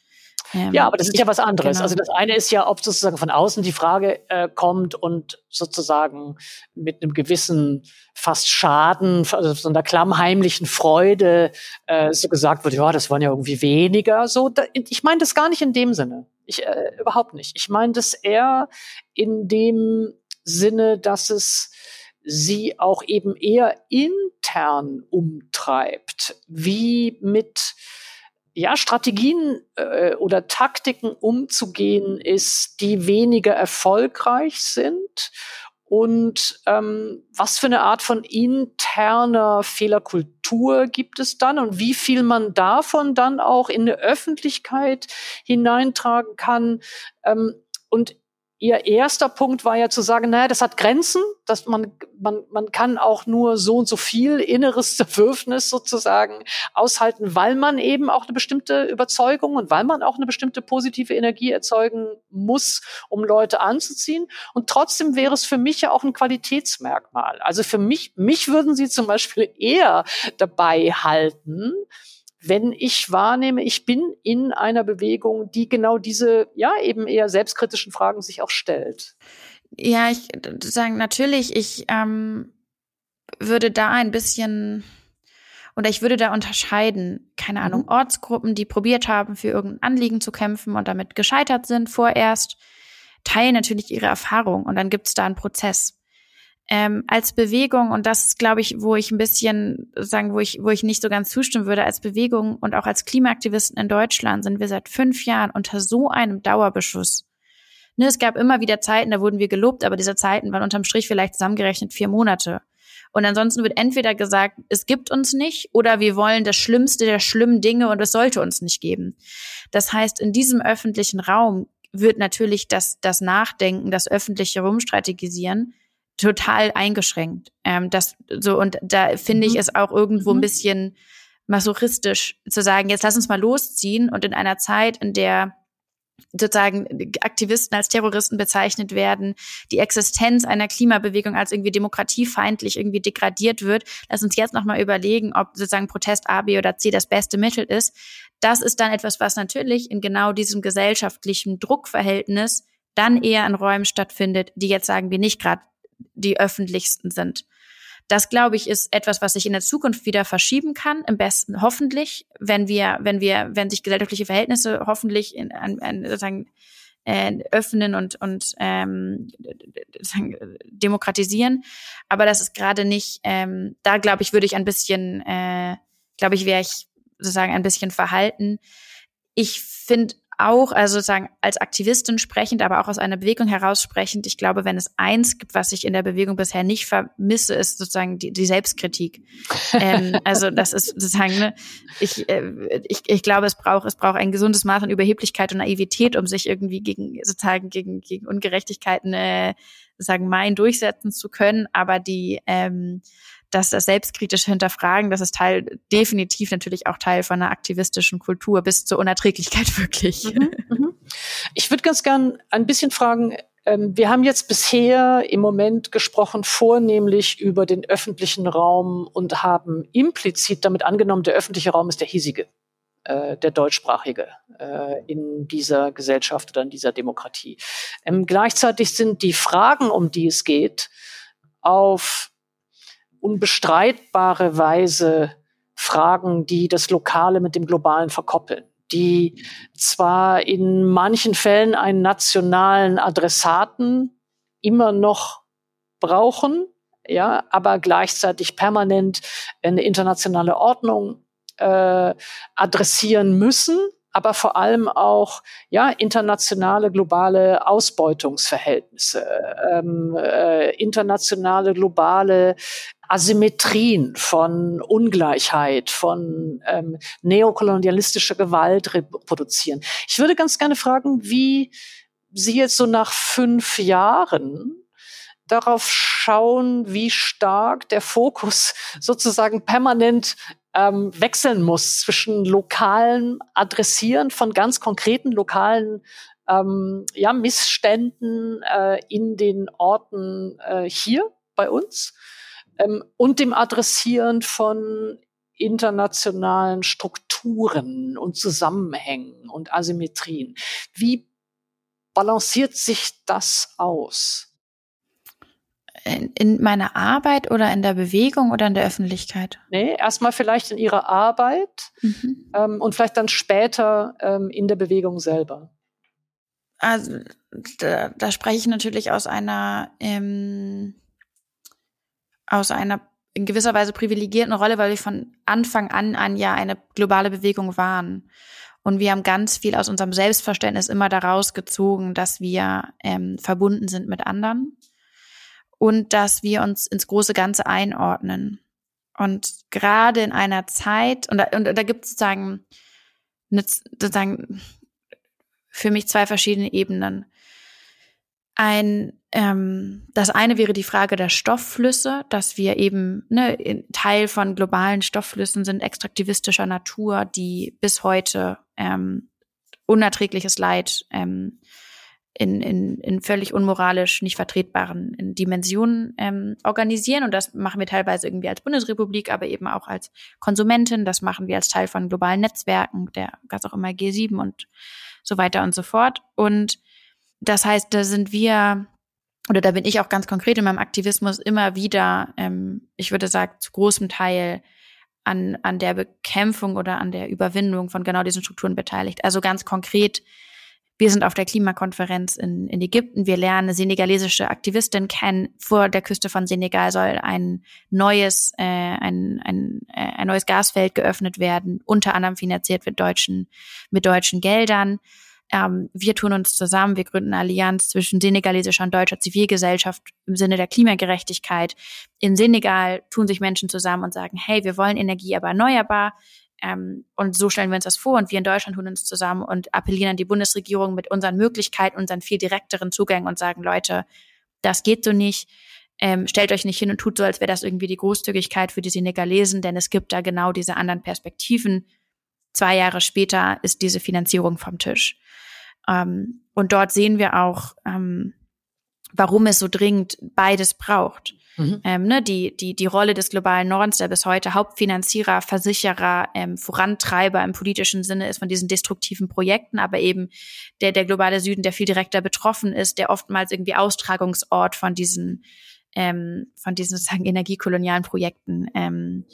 Ähm, ja, aber das ist ja was anderes. Genau. Also das eine ist ja, ob sozusagen von außen die Frage äh, kommt und sozusagen mit einem gewissen fast Schaden, also so einer klammheimlichen Freude äh, so gesagt wird, ja, das waren ja irgendwie weniger. So, da, ich meine das gar nicht in dem Sinne. Ich äh, überhaupt nicht. Ich meine das eher in dem Sinne, dass es sie auch eben eher intern umtreibt, wie mit ja, Strategien äh, oder Taktiken umzugehen ist, die weniger erfolgreich sind und ähm, was für eine Art von interner Fehlerkultur gibt es dann und wie viel man davon dann auch in eine Öffentlichkeit hineintragen kann. Ähm, und Ihr erster Punkt war ja zu sagen, naja, das hat Grenzen, dass man, man, man kann auch nur so und so viel inneres Zerwürfnis sozusagen aushalten, weil man eben auch eine bestimmte Überzeugung und weil man auch eine bestimmte positive Energie erzeugen muss, um Leute anzuziehen. Und trotzdem wäre es für mich ja auch ein Qualitätsmerkmal. Also für mich, mich würden Sie zum Beispiel eher dabei halten, wenn ich wahrnehme, ich bin in einer Bewegung, die genau diese, ja, eben eher selbstkritischen Fragen sich auch stellt. Ja, ich sagen, natürlich, ich ähm, würde da ein bisschen oder ich würde da unterscheiden, keine Ahnung, mhm. Ortsgruppen, die probiert haben, für irgendein Anliegen zu kämpfen und damit gescheitert sind vorerst teilen natürlich ihre Erfahrung und dann gibt es da einen Prozess. Ähm, als Bewegung, und das ist, glaube ich, wo ich ein bisschen sagen, wo ich, wo ich nicht so ganz zustimmen würde, als Bewegung und auch als Klimaaktivisten in Deutschland sind wir seit fünf Jahren unter so einem Dauerbeschuss. Ne, es gab immer wieder Zeiten, da wurden wir gelobt, aber diese Zeiten waren unterm Strich vielleicht zusammengerechnet vier Monate. Und ansonsten wird entweder gesagt, es gibt uns nicht oder wir wollen das Schlimmste der schlimmen Dinge und es sollte uns nicht geben. Das heißt, in diesem öffentlichen Raum wird natürlich das, das Nachdenken, das öffentliche Rumstrategisieren total eingeschränkt. Ähm, das so und da finde ich mhm. es auch irgendwo ein mhm. bisschen masochistisch zu sagen, jetzt lass uns mal losziehen und in einer Zeit, in der sozusagen Aktivisten als Terroristen bezeichnet werden, die Existenz einer Klimabewegung als irgendwie demokratiefeindlich irgendwie degradiert wird. Lass uns jetzt nochmal überlegen, ob sozusagen Protest A, B oder C das beste Mittel ist. Das ist dann etwas, was natürlich in genau diesem gesellschaftlichen Druckverhältnis dann eher in Räumen stattfindet, die jetzt sagen wir nicht gerade die öffentlichsten sind. Das, glaube ich, ist etwas, was sich in der Zukunft wieder verschieben kann, im besten hoffentlich, wenn wir, wenn wir, wenn sich gesellschaftliche Verhältnisse hoffentlich in, an, an, sozusagen äh, öffnen und, und ähm, demokratisieren. Aber das ist gerade nicht, ähm, da glaube ich, würde ich ein bisschen, äh, glaube ich, wäre ich sozusagen ein bisschen verhalten. Ich finde auch, also sozusagen als Aktivistin sprechend, aber auch aus einer Bewegung heraus sprechend, ich glaube, wenn es eins gibt, was ich in der Bewegung bisher nicht vermisse, ist sozusagen die, die Selbstkritik. ähm, also das ist sozusagen, ne, ich, äh, ich, ich glaube, es braucht, es braucht ein gesundes Maß an Überheblichkeit und Naivität, um sich irgendwie gegen sozusagen gegen, gegen Ungerechtigkeiten äh, sozusagen mein durchsetzen zu können. Aber die ähm, dass das selbstkritische Hinterfragen, das ist Teil, definitiv natürlich auch Teil von einer aktivistischen Kultur bis zur Unerträglichkeit wirklich. Mhm, mhm. Ich würde ganz gern ein bisschen fragen, ähm, wir haben jetzt bisher im Moment gesprochen vornehmlich über den öffentlichen Raum und haben implizit damit angenommen, der öffentliche Raum ist der hiesige, äh, der deutschsprachige äh, in dieser Gesellschaft oder in dieser Demokratie. Ähm, gleichzeitig sind die Fragen, um die es geht, auf unbestreitbare Weise Fragen, die das Lokale mit dem Globalen verkoppeln, die zwar in manchen Fällen einen nationalen Adressaten immer noch brauchen, ja, aber gleichzeitig permanent eine internationale Ordnung äh, adressieren müssen, aber vor allem auch ja internationale globale Ausbeutungsverhältnisse, ähm, äh, internationale globale Asymmetrien von Ungleichheit, von ähm, neokolonialistischer Gewalt reproduzieren. Ich würde ganz gerne fragen, wie Sie jetzt so nach fünf Jahren darauf schauen, wie stark der Fokus sozusagen permanent ähm, wechseln muss zwischen lokalen Adressieren von ganz konkreten lokalen ähm, ja, Missständen äh, in den Orten äh, hier bei uns ähm, und dem Adressieren von internationalen Strukturen und Zusammenhängen und Asymmetrien. Wie balanciert sich das aus? In, in meiner Arbeit oder in der Bewegung oder in der Öffentlichkeit? Nee, erstmal vielleicht in ihrer Arbeit mhm. ähm, und vielleicht dann später ähm, in der Bewegung selber. Also da, da spreche ich natürlich aus einer ähm, aus einer in gewisser Weise privilegierten Rolle, weil wir von Anfang an an ja eine globale Bewegung waren. Und wir haben ganz viel aus unserem Selbstverständnis immer daraus gezogen, dass wir ähm, verbunden sind mit anderen und dass wir uns ins große Ganze einordnen. Und gerade in einer Zeit, und da, und da gibt es sozusagen, sozusagen für mich zwei verschiedene Ebenen. Ein ähm, das eine wäre die Frage der Stoffflüsse, dass wir eben ne, Teil von globalen Stoffflüssen sind extraktivistischer Natur, die bis heute ähm, unerträgliches Leid ähm, in, in, in völlig unmoralisch nicht vertretbaren Dimensionen ähm, organisieren. Und das machen wir teilweise irgendwie als Bundesrepublik, aber eben auch als Konsumentin. Das machen wir als Teil von globalen Netzwerken, der was auch immer G7 und so weiter und so fort. Und das heißt, da sind wir oder da bin ich auch ganz konkret in meinem Aktivismus immer wieder, ähm, ich würde sagen, zu großem Teil an, an der Bekämpfung oder an der Überwindung von genau diesen Strukturen beteiligt. Also ganz konkret Wir sind auf der Klimakonferenz in, in Ägypten. Wir lernen eine senegalesische Aktivistin kennen. Vor der Küste von Senegal soll ein neues, äh, ein, ein, äh, ein neues Gasfeld geöffnet werden, unter anderem finanziert mit deutschen, mit deutschen Geldern. Ähm, wir tun uns zusammen, wir gründen eine Allianz zwischen senegalesischer und deutscher Zivilgesellschaft im Sinne der Klimagerechtigkeit. In Senegal tun sich Menschen zusammen und sagen, hey, wir wollen Energie, aber erneuerbar. Ähm, und so stellen wir uns das vor und wir in Deutschland tun uns zusammen und appellieren an die Bundesregierung mit unseren Möglichkeiten, unseren viel direkteren Zugängen und sagen, Leute, das geht so nicht. Ähm, stellt euch nicht hin und tut so, als wäre das irgendwie die Großzügigkeit für die Senegalesen, denn es gibt da genau diese anderen Perspektiven. Zwei Jahre später ist diese Finanzierung vom Tisch. Ähm, und dort sehen wir auch, ähm, warum es so dringend beides braucht. Mhm. Ähm, ne, die, die, die Rolle des globalen Nordens, der bis heute Hauptfinanzierer, Versicherer, ähm, Vorantreiber im politischen Sinne ist von diesen destruktiven Projekten, aber eben der, der globale Süden, der viel direkter betroffen ist, der oftmals irgendwie Austragungsort von diesen, ähm, von diesen sozusagen energiekolonialen Projekten ähm,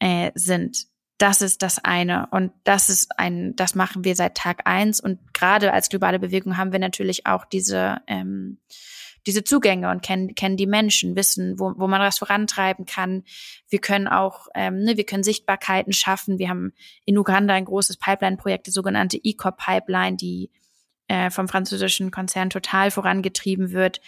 äh, sind. Das ist das eine. Und das ist ein, das machen wir seit Tag eins. Und gerade als globale Bewegung haben wir natürlich auch diese, ähm, diese Zugänge und kennen, kennen die Menschen, wissen, wo, wo man was vorantreiben kann. Wir können auch, ähm, ne, wir können Sichtbarkeiten schaffen. Wir haben in Uganda ein großes Pipeline-Projekt, die sogenannte ECOP-Pipeline, die äh, vom französischen Konzern Total vorangetrieben wird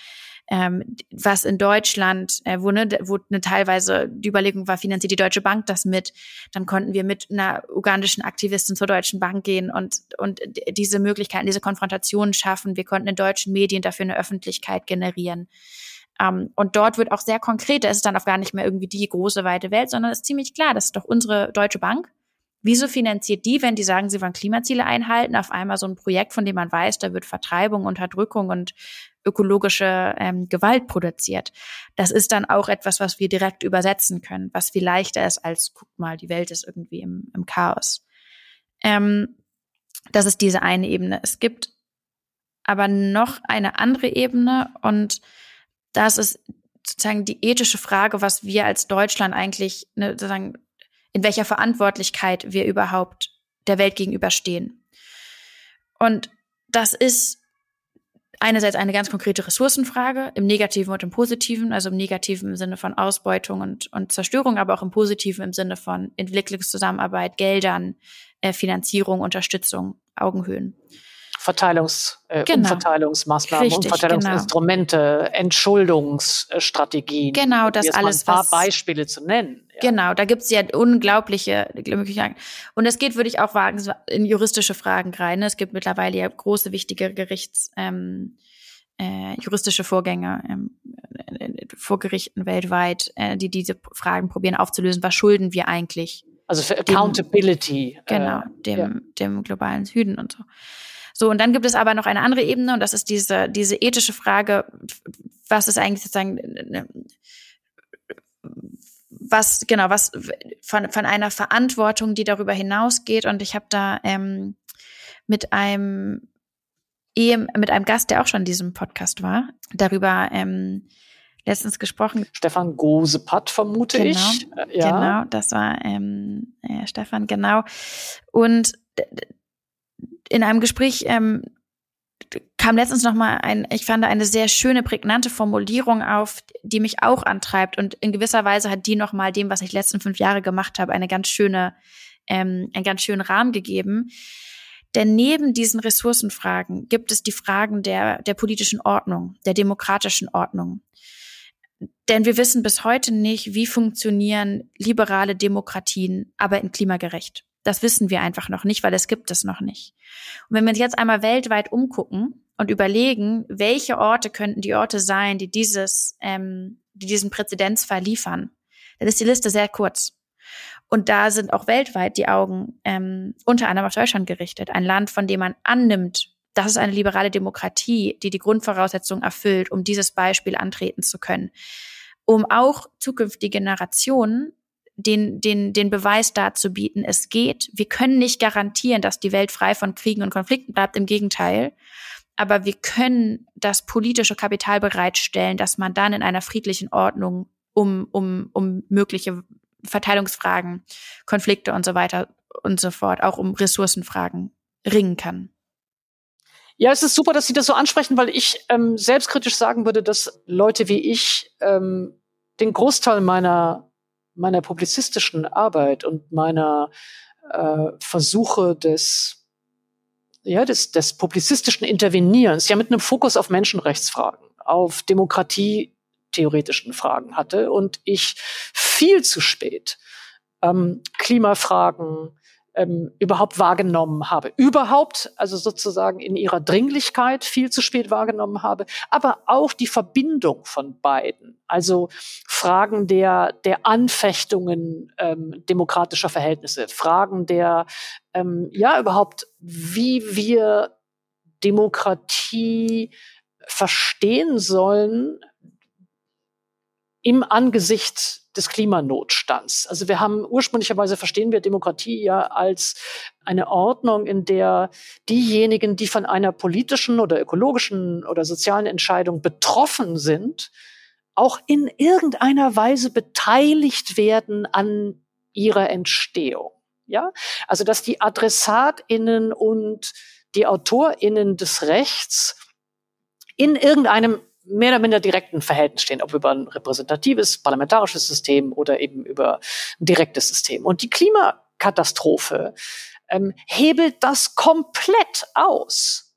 ähm, was in Deutschland, äh, wo, ne, wo ne, teilweise die Überlegung war, finanziert die Deutsche Bank das mit, dann konnten wir mit einer ugandischen Aktivistin zur Deutschen Bank gehen und, und diese Möglichkeiten, diese Konfrontationen schaffen. Wir konnten in deutschen Medien dafür eine Öffentlichkeit generieren. Um, und dort wird auch sehr konkret, da ist es dann auch gar nicht mehr irgendwie die große, weite Welt, sondern es ist ziemlich klar, das ist doch unsere Deutsche Bank. Wieso finanziert die, wenn die sagen, sie wollen Klimaziele einhalten, auf einmal so ein Projekt, von dem man weiß, da wird Vertreibung, Unterdrückung und ökologische ähm, Gewalt produziert. Das ist dann auch etwas, was wir direkt übersetzen können, was viel leichter ist als, guck mal, die Welt ist irgendwie im, im Chaos. Ähm, das ist diese eine Ebene. Es gibt aber noch eine andere Ebene und das ist sozusagen die ethische Frage, was wir als Deutschland eigentlich, ne, sozusagen, in welcher Verantwortlichkeit wir überhaupt der Welt gegenüberstehen. Und das ist einerseits eine ganz konkrete Ressourcenfrage im Negativen und im Positiven, also im Negativen im Sinne von Ausbeutung und, und Zerstörung, aber auch im Positiven im Sinne von Entwicklungszusammenarbeit, Geldern, äh, Finanzierung, Unterstützung, Augenhöhen. Verteilungs, äh, genau. Umverteilungsmaßnahmen, Richtig, Umverteilungsinstrumente, genau. Entschuldungsstrategien. Genau, das alles. Ein paar was, Beispiele zu nennen. Ja. Genau, da gibt es ja unglaubliche Möglichkeiten. Und es geht, würde ich auch wagen, in juristische Fragen rein. Es gibt mittlerweile ja große, wichtige Gerichts, ähm, äh, juristische Vorgänge ähm, vor Gerichten weltweit, äh, die diese Fragen probieren aufzulösen. Was schulden wir eigentlich? Also für Accountability. Dem, genau, äh, dem, ja. dem globalen Süden und so. So, und dann gibt es aber noch eine andere Ebene und das ist diese, diese ethische Frage, was ist eigentlich sozusagen, was, genau, was von, von einer Verantwortung, die darüber hinausgeht. Und ich habe da ähm, mit einem mit einem Gast, der auch schon in diesem Podcast war, darüber ähm, letztens gesprochen. Stefan Gosepatt, vermute genau, ich. Äh, ja. Genau, das war ähm, äh, Stefan, genau. Und in einem Gespräch ähm, kam letztens noch mal ein, ich fand eine sehr schöne, prägnante Formulierung auf, die mich auch antreibt und in gewisser Weise hat die noch mal dem, was ich letzten fünf Jahre gemacht habe, eine ganz schöne, ähm, einen ganz schönen Rahmen gegeben. Denn neben diesen Ressourcenfragen gibt es die Fragen der, der politischen Ordnung, der demokratischen Ordnung. Denn wir wissen bis heute nicht, wie funktionieren liberale Demokratien, aber in klimagerecht. Das wissen wir einfach noch nicht, weil es gibt es noch nicht. Und wenn wir uns jetzt einmal weltweit umgucken und überlegen, welche Orte könnten die Orte sein, die dieses, ähm, die diesen Präzedenzfall liefern, dann ist die Liste sehr kurz. Und da sind auch weltweit die Augen ähm, unter anderem auf Deutschland gerichtet. Ein Land, von dem man annimmt, das ist eine liberale Demokratie, die die Grundvoraussetzungen erfüllt, um dieses Beispiel antreten zu können. Um auch zukünftige Generationen den, den, den Beweis dazu bieten, es geht. Wir können nicht garantieren, dass die Welt frei von Kriegen und Konflikten bleibt, im Gegenteil. Aber wir können das politische Kapital bereitstellen, dass man dann in einer friedlichen Ordnung um, um, um mögliche Verteilungsfragen, Konflikte und so weiter und so fort, auch um Ressourcenfragen ringen kann. Ja, es ist super, dass Sie das so ansprechen, weil ich ähm, selbstkritisch sagen würde, dass Leute wie ich ähm, den Großteil meiner meiner publizistischen Arbeit und meiner äh, Versuche des ja des des publizistischen Intervenierens ja mit einem Fokus auf Menschenrechtsfragen, auf demokratietheoretischen Fragen hatte und ich viel zu spät ähm, Klimafragen, ähm, überhaupt wahrgenommen habe. Überhaupt, also sozusagen in ihrer Dringlichkeit viel zu spät wahrgenommen habe, aber auch die Verbindung von beiden. Also Fragen der, der Anfechtungen ähm, demokratischer Verhältnisse, Fragen der, ähm, ja, überhaupt, wie wir Demokratie verstehen sollen im Angesicht des Klimanotstands. Also wir haben ursprünglicherweise verstehen wir Demokratie ja als eine Ordnung, in der diejenigen, die von einer politischen oder ökologischen oder sozialen Entscheidung betroffen sind, auch in irgendeiner Weise beteiligt werden an ihrer Entstehung. Ja, also dass die AdressatInnen und die AutorInnen des Rechts in irgendeinem mehr oder minder direkten Verhältnis stehen, ob über ein repräsentatives, parlamentarisches System oder eben über ein direktes System. Und die Klimakatastrophe ähm, hebelt das komplett aus,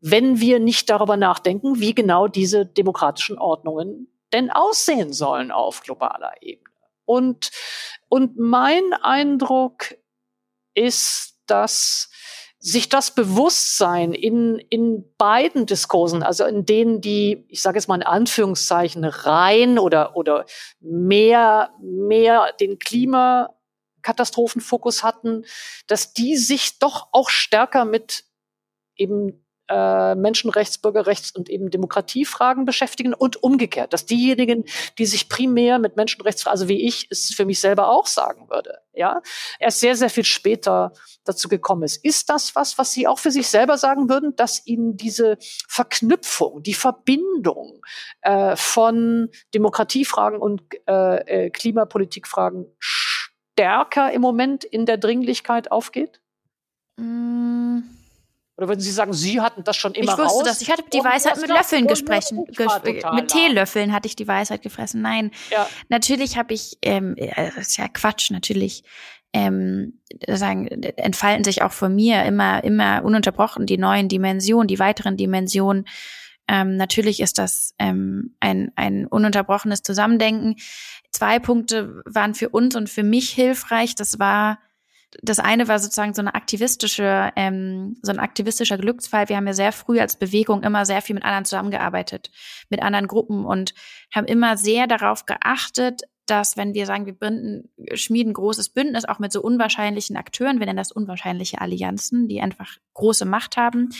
wenn wir nicht darüber nachdenken, wie genau diese demokratischen Ordnungen denn aussehen sollen auf globaler Ebene. Und, und mein Eindruck ist, dass sich das Bewusstsein in, in beiden Diskursen, also in denen die, ich sage jetzt mal in Anführungszeichen, rein oder, oder mehr, mehr den Klimakatastrophenfokus hatten, dass die sich doch auch stärker mit eben äh, Menschenrechts, Bürgerrechts und eben Demokratiefragen beschäftigen und umgekehrt, dass diejenigen, die sich primär mit Menschenrechtsfragen, also wie ich es für mich selber auch sagen würde, ja, erst sehr, sehr viel später dazu gekommen ist. Ist das was, was Sie auch für sich selber sagen würden, dass Ihnen diese Verknüpfung, die Verbindung äh, von Demokratiefragen und äh, äh Klimapolitikfragen stärker im Moment in der Dringlichkeit aufgeht? Mm. Oder würden Sie sagen, Sie hatten das schon immer Ich wusste raus? das. Ich hatte die Weisheit mit Löffeln gesprochen. Mit Teelöffeln hatte ich die Weisheit gefressen. Nein. Ja. Natürlich habe ich, ähm, das ist ja Quatsch, natürlich ähm, sagen, entfalten sich auch von mir immer, immer ununterbrochen die neuen Dimensionen, die weiteren Dimensionen. Ähm, natürlich ist das ähm, ein, ein ununterbrochenes Zusammendenken. Zwei Punkte waren für uns und für mich hilfreich. Das war das eine war sozusagen so eine aktivistische, ähm, so ein aktivistischer Glücksfall. Wir haben ja sehr früh als Bewegung immer sehr viel mit anderen zusammengearbeitet, mit anderen Gruppen und haben immer sehr darauf geachtet, dass wenn wir sagen, wir binden, schmieden großes Bündnis auch mit so unwahrscheinlichen Akteuren, wir nennen das unwahrscheinliche Allianzen, die einfach große Macht haben,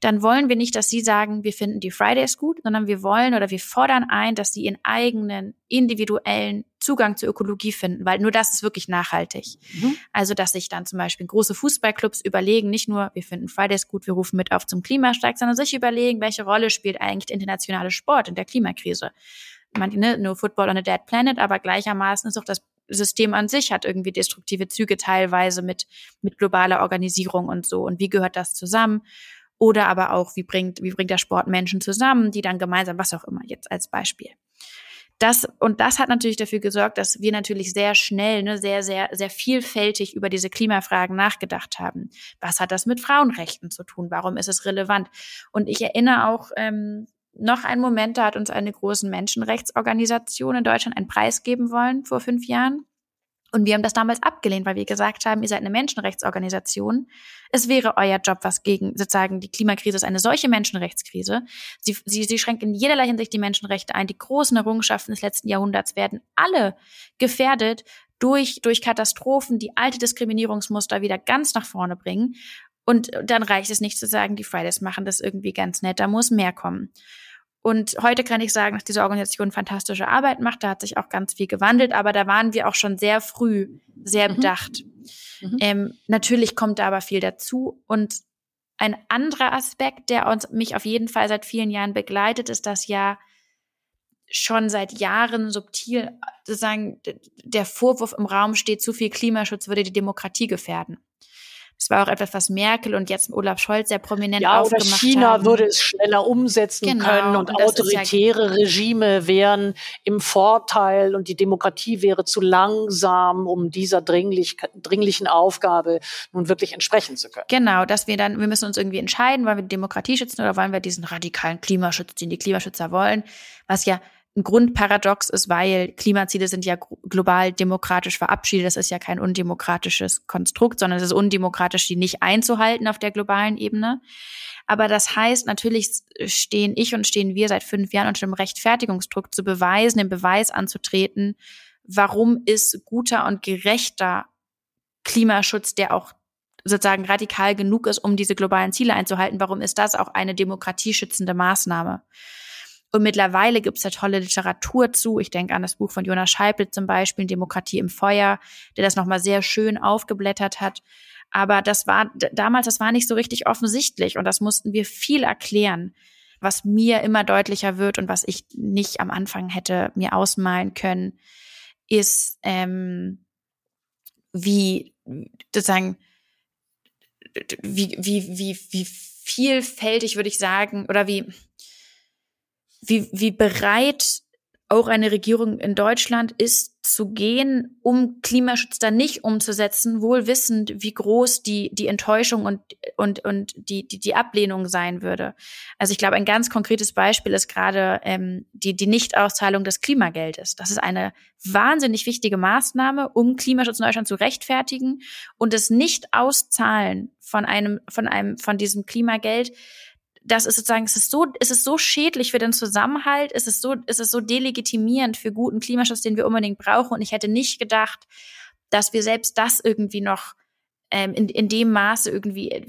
dann wollen wir nicht, dass sie sagen, wir finden die Fridays gut, sondern wir wollen oder wir fordern ein, dass sie ihren eigenen individuellen Zugang zur Ökologie finden, weil nur das ist wirklich nachhaltig. Mhm. Also, dass sich dann zum Beispiel große Fußballclubs überlegen, nicht nur, wir finden Fridays gut, wir rufen mit auf zum Klimastreik, sondern sich überlegen, welche Rolle spielt eigentlich der internationale Sport in der Klimakrise. Man, ne, nur Football on a Dead Planet, aber gleichermaßen ist auch das System an sich hat irgendwie destruktive Züge teilweise mit, mit globaler Organisierung und so. Und wie gehört das zusammen? Oder aber auch, wie bringt, wie bringt der Sport Menschen zusammen, die dann gemeinsam, was auch immer, jetzt als Beispiel. Das, und das hat natürlich dafür gesorgt, dass wir natürlich sehr schnell, ne, sehr, sehr, sehr vielfältig über diese Klimafragen nachgedacht haben. Was hat das mit Frauenrechten zu tun? Warum ist es relevant? Und ich erinnere auch ähm, noch einen Moment, da hat uns eine große Menschenrechtsorganisation in Deutschland einen Preis geben wollen vor fünf Jahren. Und wir haben das damals abgelehnt, weil wir gesagt haben, ihr seid eine Menschenrechtsorganisation. Es wäre euer Job, was gegen sozusagen die Klimakrise ist eine solche Menschenrechtskrise. Sie, sie, sie schränkt in jederlei Hinsicht die Menschenrechte ein. Die großen Errungenschaften des letzten Jahrhunderts werden alle gefährdet durch, durch Katastrophen, die alte Diskriminierungsmuster wieder ganz nach vorne bringen. Und dann reicht es nicht zu sagen, die Fridays machen das irgendwie ganz nett. Da muss mehr kommen. Und heute kann ich sagen, dass diese Organisation fantastische Arbeit macht. Da hat sich auch ganz viel gewandelt, aber da waren wir auch schon sehr früh sehr mhm. bedacht. Mhm. Ähm, natürlich kommt da aber viel dazu. Und ein anderer Aspekt, der uns mich auf jeden Fall seit vielen Jahren begleitet, ist, dass ja schon seit Jahren subtil sozusagen der Vorwurf im Raum steht, zu viel Klimaschutz würde die Demokratie gefährden. Das war auch etwas, was Merkel und jetzt Olaf Scholz sehr prominent ja, aufgemacht oder China haben. würde es schneller umsetzen Genau, können und, und autoritäre Regime wären im Vorteil und die Demokratie wäre zu langsam, um dieser dringlich, dringlichen Aufgabe nun wirklich entsprechen zu können. Genau, dass wir dann, wir müssen uns irgendwie entscheiden, wollen wir die Demokratie schützen oder wollen wir diesen radikalen Klimaschutz, den die Klimaschützer wollen, was ja ein Grundparadox ist, weil Klimaziele sind ja global demokratisch verabschiedet. Das ist ja kein undemokratisches Konstrukt, sondern es ist undemokratisch, die nicht einzuhalten auf der globalen Ebene. Aber das heißt, natürlich stehen ich und stehen wir seit fünf Jahren unter dem Rechtfertigungsdruck zu beweisen, den Beweis anzutreten, warum ist guter und gerechter Klimaschutz, der auch sozusagen radikal genug ist, um diese globalen Ziele einzuhalten, warum ist das auch eine demokratieschützende Maßnahme? Und mittlerweile gibt es ja tolle Literatur zu. Ich denke an das Buch von Jonas Scheible zum Beispiel, Demokratie im Feuer, der das nochmal sehr schön aufgeblättert hat. Aber das war damals, das war nicht so richtig offensichtlich und das mussten wir viel erklären, was mir immer deutlicher wird und was ich nicht am Anfang hätte mir ausmalen können, ist, ähm, wie sozusagen, wie, wie, wie, wie vielfältig würde ich sagen, oder wie, wie, wie bereit auch eine Regierung in Deutschland ist zu gehen, um Klimaschutz dann nicht umzusetzen, wohl wissend, wie groß die, die Enttäuschung und, und, und die, die, die Ablehnung sein würde. Also ich glaube, ein ganz konkretes Beispiel ist gerade ähm, die, die Nichtauszahlung des Klimageldes. Das ist eine wahnsinnig wichtige Maßnahme, um Klimaschutz in Deutschland zu rechtfertigen und das Nicht-Auszahlen von einem, von einem, von diesem Klimageld das ist sozusagen, es ist so, es ist so schädlich für den Zusammenhalt, es ist so, es ist so delegitimierend für guten Klimaschutz, den wir unbedingt brauchen. Und ich hätte nicht gedacht, dass wir selbst das irgendwie noch ähm, in, in dem Maße irgendwie äh,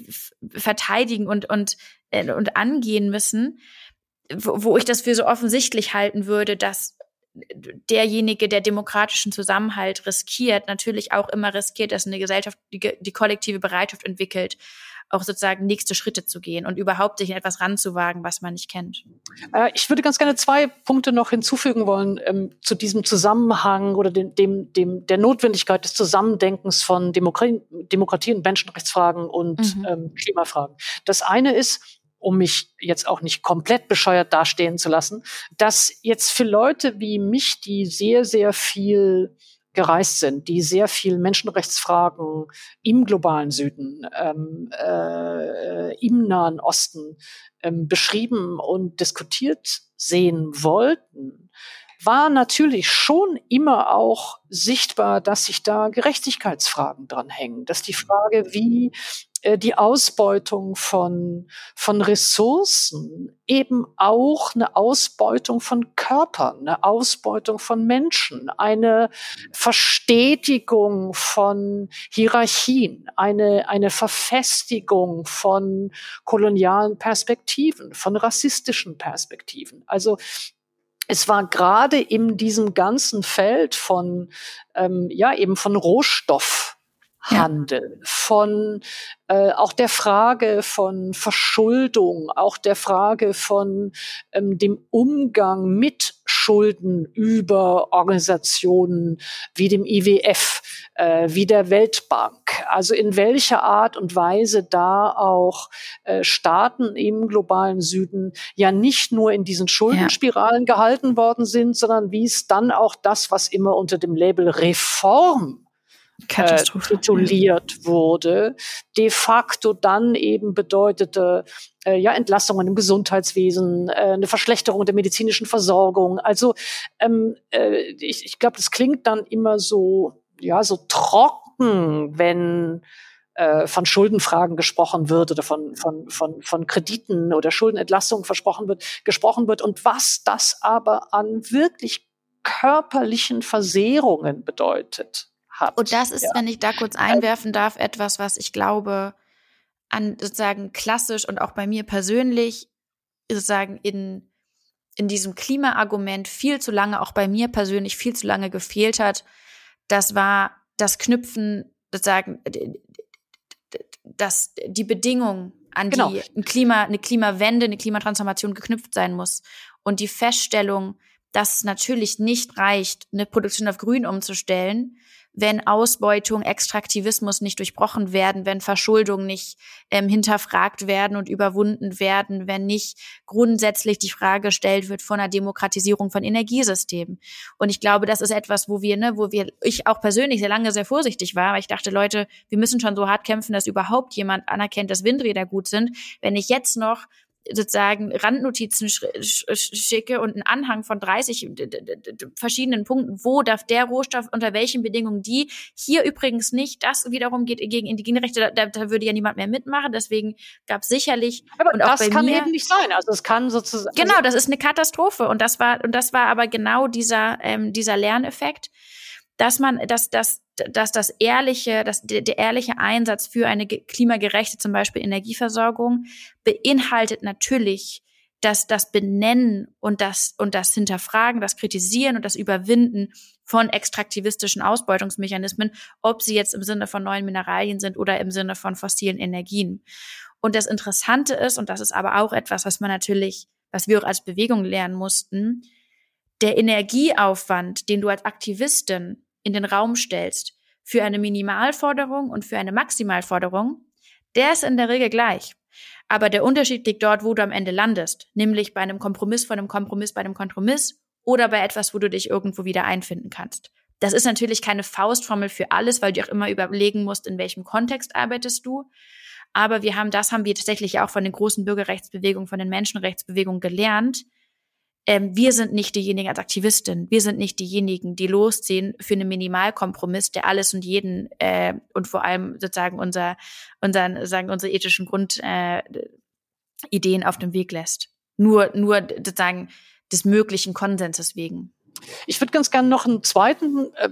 verteidigen und, und, äh, und angehen müssen, wo, wo ich das für so offensichtlich halten würde, dass derjenige, der demokratischen Zusammenhalt riskiert, natürlich auch immer riskiert, dass eine Gesellschaft die, die kollektive Bereitschaft entwickelt, auch sozusagen nächste Schritte zu gehen und überhaupt sich in etwas ranzuwagen, was man nicht kennt. Äh, ich würde ganz gerne zwei Punkte noch hinzufügen wollen ähm, zu diesem Zusammenhang oder dem, dem, dem, der Notwendigkeit des Zusammendenkens von Demokratie, Demokratie und Menschenrechtsfragen und mhm. ähm, Klimafragen. Das eine ist, um mich jetzt auch nicht komplett bescheuert dastehen zu lassen, dass jetzt für Leute wie mich, die sehr, sehr viel gereist sind, die sehr viel Menschenrechtsfragen im globalen Süden, ähm, äh, im Nahen Osten ähm, beschrieben und diskutiert sehen wollten, war natürlich schon immer auch sichtbar, dass sich da Gerechtigkeitsfragen dran hängen, dass die Frage, wie die Ausbeutung von, von Ressourcen eben auch eine Ausbeutung von Körpern, eine Ausbeutung von Menschen, eine Verstetigung von Hierarchien, eine, eine Verfestigung von kolonialen Perspektiven, von rassistischen Perspektiven. Also es war gerade in diesem ganzen Feld von, ähm, ja, eben von Rohstoff, Handel, von äh, auch der Frage von Verschuldung, auch der Frage von ähm, dem Umgang mit Schulden über Organisationen wie dem IWF, äh, wie der Weltbank. Also in welcher Art und Weise da auch äh, Staaten im globalen Süden ja nicht nur in diesen Schuldenspiralen ja. gehalten worden sind, sondern wie es dann auch das, was immer unter dem Label Reform äh, tituliert wurde, de facto dann eben bedeutete äh, ja Entlassungen im Gesundheitswesen, äh, eine Verschlechterung der medizinischen Versorgung. Also ähm, äh, ich, ich glaube, das klingt dann immer so ja so trocken, wenn äh, von Schuldenfragen gesprochen wird oder von, von, von, von Krediten oder Schuldenentlassungen versprochen wird, gesprochen wird. Und was das aber an wirklich körperlichen Versehrungen bedeutet hat. Und das ist, ja. wenn ich da kurz einwerfen darf, etwas, was ich glaube, an sozusagen klassisch und auch bei mir persönlich sozusagen in, in diesem Klimaargument viel zu lange, auch bei mir persönlich viel zu lange gefehlt hat. Das war das Knüpfen sozusagen, dass die Bedingung an genau. die ein Klima, eine Klimawende, eine Klimatransformation geknüpft sein muss. Und die Feststellung, dass es natürlich nicht reicht, eine Produktion auf Grün umzustellen, wenn Ausbeutung, Extraktivismus nicht durchbrochen werden, wenn Verschuldung nicht ähm, hinterfragt werden und überwunden werden, wenn nicht grundsätzlich die Frage gestellt wird von einer Demokratisierung von Energiesystemen. Und ich glaube, das ist etwas, wo wir, ne, wo wir, ich auch persönlich sehr lange sehr vorsichtig war, weil ich dachte, Leute, wir müssen schon so hart kämpfen, dass überhaupt jemand anerkennt, dass Windräder gut sind. Wenn ich jetzt noch sozusagen Randnotizen schicke und einen Anhang von 30 verschiedenen Punkten, wo darf der Rohstoff unter welchen Bedingungen die. Hier übrigens nicht. Das wiederum geht gegen indigene Rechte. Da, da würde ja niemand mehr mitmachen. Deswegen gab es sicherlich. Aber und das kann mir, eben nicht sein. Also es kann sozusagen. Genau, das ist eine Katastrophe. Und das war und das war aber genau dieser ähm, dieser Lerneffekt, dass man, dass, dass dass das ehrliche, dass der, der ehrliche Einsatz für eine klimagerechte zum Beispiel Energieversorgung beinhaltet natürlich dass das Benennen und das und das Hinterfragen, das Kritisieren und das Überwinden von extraktivistischen Ausbeutungsmechanismen, ob sie jetzt im Sinne von neuen Mineralien sind oder im Sinne von fossilen Energien. Und das Interessante ist, und das ist aber auch etwas, was man natürlich, was wir auch als Bewegung lernen mussten, der Energieaufwand, den du als Aktivistin in den Raum stellst für eine Minimalforderung und für eine Maximalforderung, der ist in der Regel gleich. Aber der Unterschied liegt dort, wo du am Ende landest, nämlich bei einem Kompromiss von einem Kompromiss bei einem Kompromiss oder bei etwas, wo du dich irgendwo wieder einfinden kannst. Das ist natürlich keine Faustformel für alles, weil du auch immer überlegen musst, in welchem Kontext arbeitest du. Aber wir haben, das haben wir tatsächlich auch von den großen Bürgerrechtsbewegungen, von den Menschenrechtsbewegungen gelernt, ähm, wir sind nicht diejenigen als Aktivistin, wir sind nicht diejenigen, die losziehen für einen Minimalkompromiss, der alles und jeden äh, und vor allem sozusagen unser, unseren, sagen unsere ethischen Grundideen äh, auf dem Weg lässt. Nur, nur sozusagen des möglichen Konsenses wegen. Ich würde ganz gerne noch einen zweiten äh,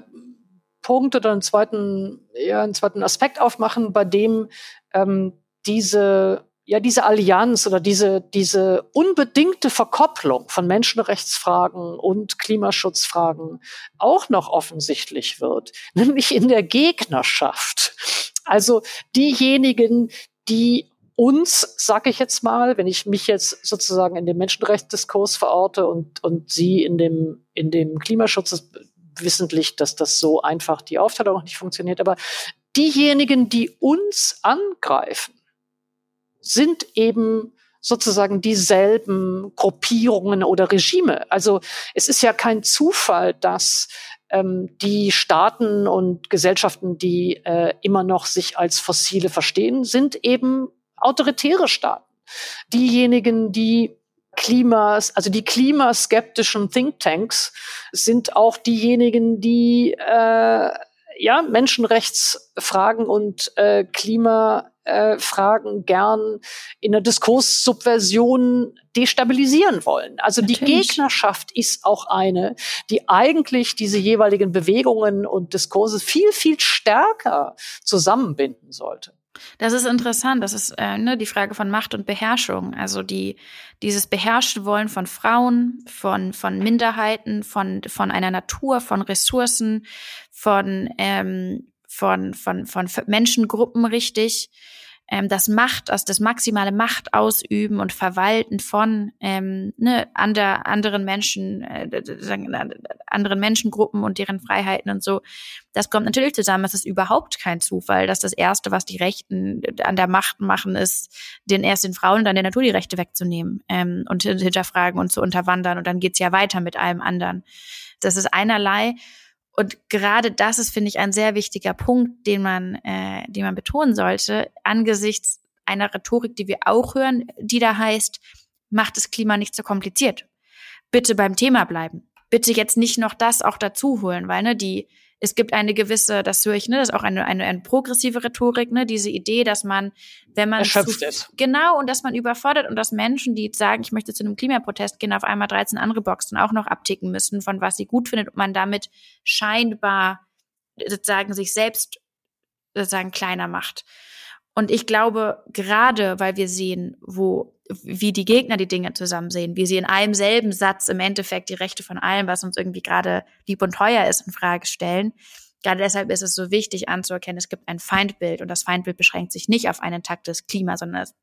Punkt oder einen zweiten, ja, einen zweiten Aspekt aufmachen, bei dem ähm, diese ja diese Allianz oder diese, diese unbedingte Verkopplung von Menschenrechtsfragen und Klimaschutzfragen auch noch offensichtlich wird, nämlich in der Gegnerschaft. Also diejenigen, die uns, sage ich jetzt mal, wenn ich mich jetzt sozusagen in dem Menschenrechtsdiskurs verorte und, und Sie in dem, in dem Klimaschutz, wissentlich, dass das so einfach die Aufteilung nicht funktioniert, aber diejenigen, die uns angreifen, sind eben sozusagen dieselben Gruppierungen oder Regime. Also es ist ja kein Zufall, dass ähm, die Staaten und Gesellschaften, die äh, immer noch sich als fossile verstehen, sind eben autoritäre Staaten. Diejenigen, die Klimas, also die klimaskeptischen Thinktanks sind auch diejenigen, die äh, ja Menschenrechtsfragen und äh, Klima äh, gern in der Diskurssubversion destabilisieren wollen. Also Natürlich. die Gegnerschaft ist auch eine, die eigentlich diese jeweiligen Bewegungen und Diskurse viel, viel stärker zusammenbinden sollte. Das ist interessant. Das ist äh, ne, die Frage von Macht und Beherrschung. Also die dieses beherrschte Wollen von Frauen, von von Minderheiten, von von einer Natur, von Ressourcen, von ähm, von von von Menschengruppen richtig ähm, das Macht, also das maximale Macht ausüben und verwalten von ähm, ne, ander, anderen Menschen, äh, anderen Menschengruppen und deren Freiheiten und so. Das kommt natürlich zusammen. Es ist überhaupt kein Zufall, dass das Erste, was die Rechten an der Macht machen, ist, den erst den Frauen und dann der Natur die Rechte wegzunehmen ähm, und hinterfragen und zu unterwandern. Und dann geht's ja weiter mit allem anderen. Das ist einerlei. Und gerade das ist, finde ich, ein sehr wichtiger Punkt, den man, äh, den man betonen sollte, angesichts einer Rhetorik, die wir auch hören, die da heißt, macht das Klima nicht so kompliziert. Bitte beim Thema bleiben. Bitte jetzt nicht noch das auch dazu holen, weil ne, die es gibt eine gewisse, das höre ich, ne, das ist auch eine, eine, eine progressive Rhetorik, ne, diese Idee, dass man, wenn man erschöpft zu, ist. Genau, und dass man überfordert und dass Menschen, die sagen, ich möchte zu einem Klimaprotest gehen, auf einmal 13 andere Boxen auch noch abticken müssen, von was sie gut findet und man damit scheinbar sozusagen sich selbst sozusagen kleiner macht. Und ich glaube, gerade weil wir sehen, wo, wie die Gegner die Dinge zusammen sehen, wie sie in einem selben Satz im Endeffekt die Rechte von allem, was uns irgendwie gerade lieb und teuer ist, in Frage stellen. Gerade deshalb ist es so wichtig anzuerkennen, es gibt ein Feindbild und das Feindbild beschränkt sich nicht auf ein intaktes Klima, sondern es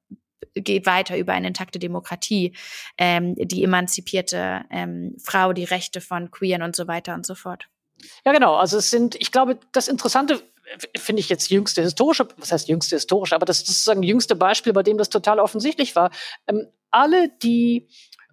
geht weiter über eine intakte Demokratie, ähm, die emanzipierte ähm, Frau, die Rechte von Queeren und so weiter und so fort. Ja, genau. Also es sind, ich glaube, das Interessante finde ich jetzt jüngste historische, was heißt jüngste historische, aber das ist sozusagen jüngste Beispiel, bei dem das total offensichtlich war. Ähm, alle, die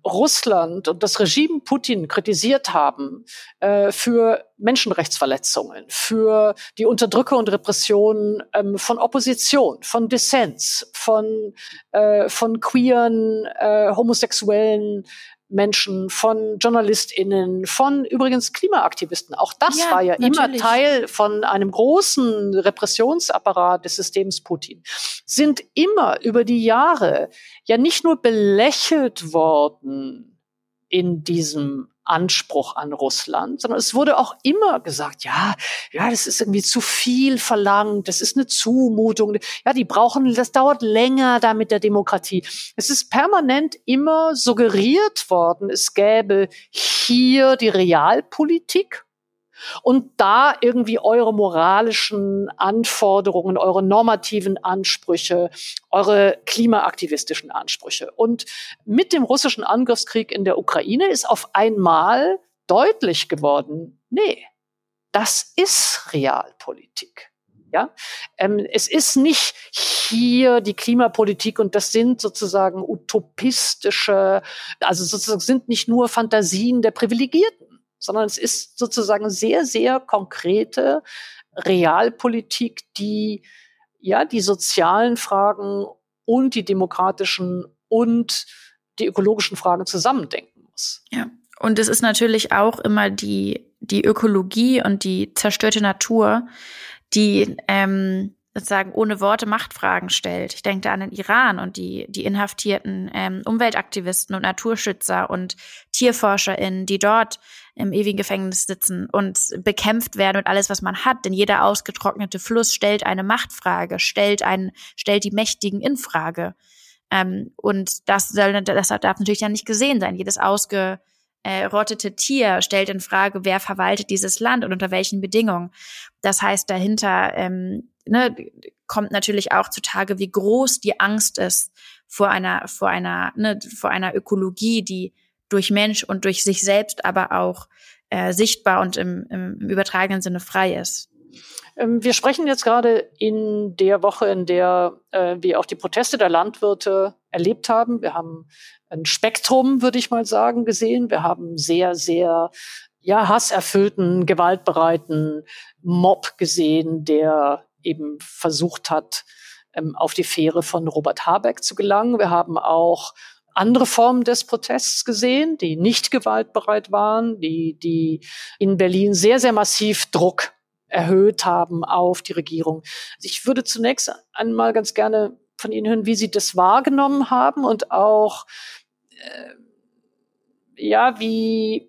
Russland und das Regime Putin kritisiert haben äh, für Menschenrechtsverletzungen, für die Unterdrückung und Repression ähm, von Opposition, von Dissens, von, äh, von queeren, äh, homosexuellen Menschen, von JournalistInnen, von übrigens Klimaaktivisten. Auch das ja, war ja natürlich. immer Teil von einem großen Repressionsapparat des Systems Putin. Sind immer über die Jahre ja nicht nur belächelt worden in diesem Anspruch an Russland, sondern es wurde auch immer gesagt, ja, ja, das ist irgendwie zu viel verlangt, das ist eine Zumutung, ja, die brauchen, das dauert länger da mit der Demokratie. Es ist permanent immer suggeriert worden, es gäbe hier die Realpolitik und da irgendwie eure moralischen Anforderungen, eure normativen Ansprüche, eure klimaaktivistischen Ansprüche. Und mit dem russischen Angriffskrieg in der Ukraine ist auf einmal deutlich geworden, nee, das ist Realpolitik. Ja, ähm, es ist nicht hier die Klimapolitik und das sind sozusagen utopistische, also sozusagen sind nicht nur Fantasien der Privilegierten sondern es ist sozusagen sehr, sehr konkrete Realpolitik, die ja die sozialen Fragen und die demokratischen und die ökologischen Fragen zusammendenken muss. Ja. Und es ist natürlich auch immer die, die Ökologie und die zerstörte Natur, die ähm, sozusagen ohne Worte Machtfragen stellt. Ich denke da an den Iran und die, die inhaftierten ähm, Umweltaktivisten und Naturschützer und TierforscherInnen, die dort im ewigen Gefängnis sitzen und bekämpft werden und alles, was man hat. Denn jeder ausgetrocknete Fluss stellt eine Machtfrage, stellt ein, stellt die Mächtigen in Frage. Ähm, und das soll, das darf natürlich dann nicht gesehen sein. Jedes ausge, äh, rottete Tier stellt in Frage, wer verwaltet dieses Land und unter welchen Bedingungen. Das heißt, dahinter ähm, ne, kommt natürlich auch zutage, wie groß die Angst ist vor einer, vor einer, ne, vor einer Ökologie, die durch Mensch und durch sich selbst aber auch äh, sichtbar und im, im, übertragenen Sinne frei ist. Ähm, wir sprechen jetzt gerade in der Woche, in der äh, wir auch die Proteste der Landwirte erlebt haben. Wir haben ein Spektrum, würde ich mal sagen, gesehen. Wir haben sehr, sehr ja, hasserfüllten, gewaltbereiten Mob gesehen, der eben versucht hat, ähm, auf die Fähre von Robert Habeck zu gelangen. Wir haben auch andere Formen des Protests gesehen, die nicht gewaltbereit waren, die, die in Berlin sehr, sehr massiv Druck erhöht haben auf die Regierung. Also ich würde zunächst einmal ganz gerne von Ihnen hören, wie Sie das wahrgenommen haben und auch, äh, ja, wie,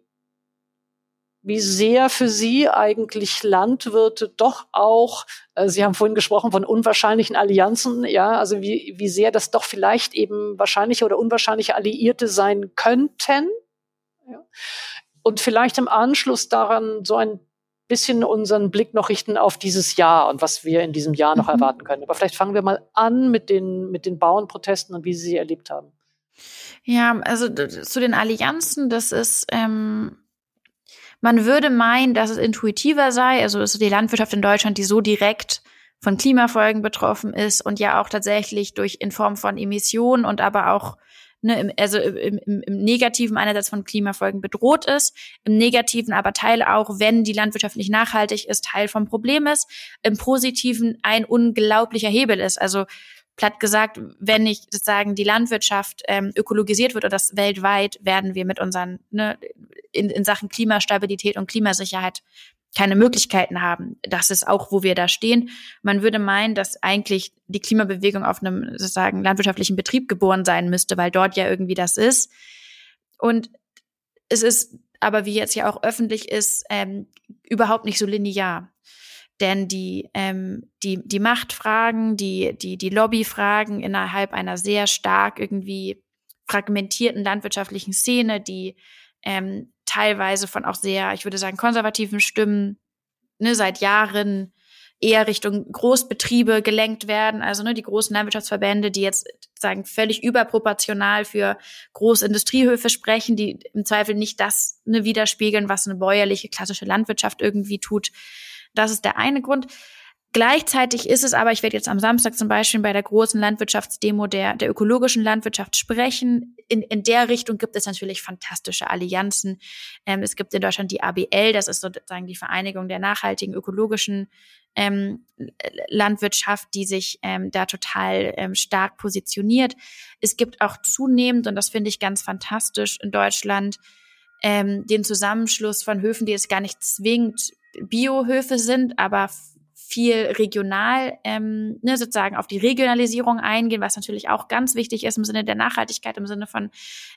wie sehr für Sie eigentlich Landwirte doch auch, äh, Sie haben vorhin gesprochen von unwahrscheinlichen Allianzen, ja, also wie, wie sehr das doch vielleicht eben wahrscheinliche oder unwahrscheinliche Alliierte sein könnten. Ja. Und vielleicht im Anschluss daran so ein bisschen unseren Blick noch richten auf dieses Jahr und was wir in diesem Jahr noch mhm. erwarten können. Aber vielleicht fangen wir mal an mit den, mit den Bauernprotesten und wie Sie sie erlebt haben. Ja, also zu den Allianzen, das ist, ähm, man würde meinen, dass es intuitiver sei, also ist die Landwirtschaft in Deutschland, die so direkt von Klimafolgen betroffen ist und ja auch tatsächlich durch in Form von Emissionen und aber auch ne, im, also im, im, im negativen einerseits von Klimafolgen bedroht ist, im negativen aber Teil auch, wenn die Landwirtschaft nicht nachhaltig ist, Teil vom Problem ist, im positiven ein unglaublicher Hebel ist. Also platt gesagt, wenn nicht sozusagen die Landwirtschaft ähm, ökologisiert wird oder das weltweit, werden wir mit unseren ne, in, in Sachen Klimastabilität und Klimasicherheit keine Möglichkeiten haben. Das ist auch, wo wir da stehen. Man würde meinen, dass eigentlich die Klimabewegung auf einem sozusagen landwirtschaftlichen Betrieb geboren sein müsste, weil dort ja irgendwie das ist. Und es ist aber, wie jetzt ja auch öffentlich ist, ähm, überhaupt nicht so linear. Denn die, ähm, die, die Machtfragen, die, die, die Lobbyfragen innerhalb einer sehr stark irgendwie fragmentierten landwirtschaftlichen Szene, die ähm, teilweise von auch sehr, ich würde sagen, konservativen Stimmen ne, seit Jahren eher Richtung Großbetriebe gelenkt werden, also ne, die großen Landwirtschaftsverbände, die jetzt sagen völlig überproportional für Großindustriehöfe sprechen, die im Zweifel nicht das ne, widerspiegeln, was eine bäuerliche klassische Landwirtschaft irgendwie tut. Das ist der eine Grund. Gleichzeitig ist es aber, ich werde jetzt am Samstag zum Beispiel bei der großen Landwirtschaftsdemo der, der ökologischen Landwirtschaft sprechen. In, in der Richtung gibt es natürlich fantastische Allianzen. Ähm, es gibt in Deutschland die ABL, das ist sozusagen die Vereinigung der nachhaltigen ökologischen ähm, Landwirtschaft, die sich ähm, da total ähm, stark positioniert. Es gibt auch zunehmend, und das finde ich ganz fantastisch in Deutschland, ähm, den Zusammenschluss von Höfen, die jetzt gar nicht zwingend Biohöfe sind, aber viel regional, ähm, ne, sozusagen auf die Regionalisierung eingehen, was natürlich auch ganz wichtig ist im Sinne der Nachhaltigkeit, im Sinne von,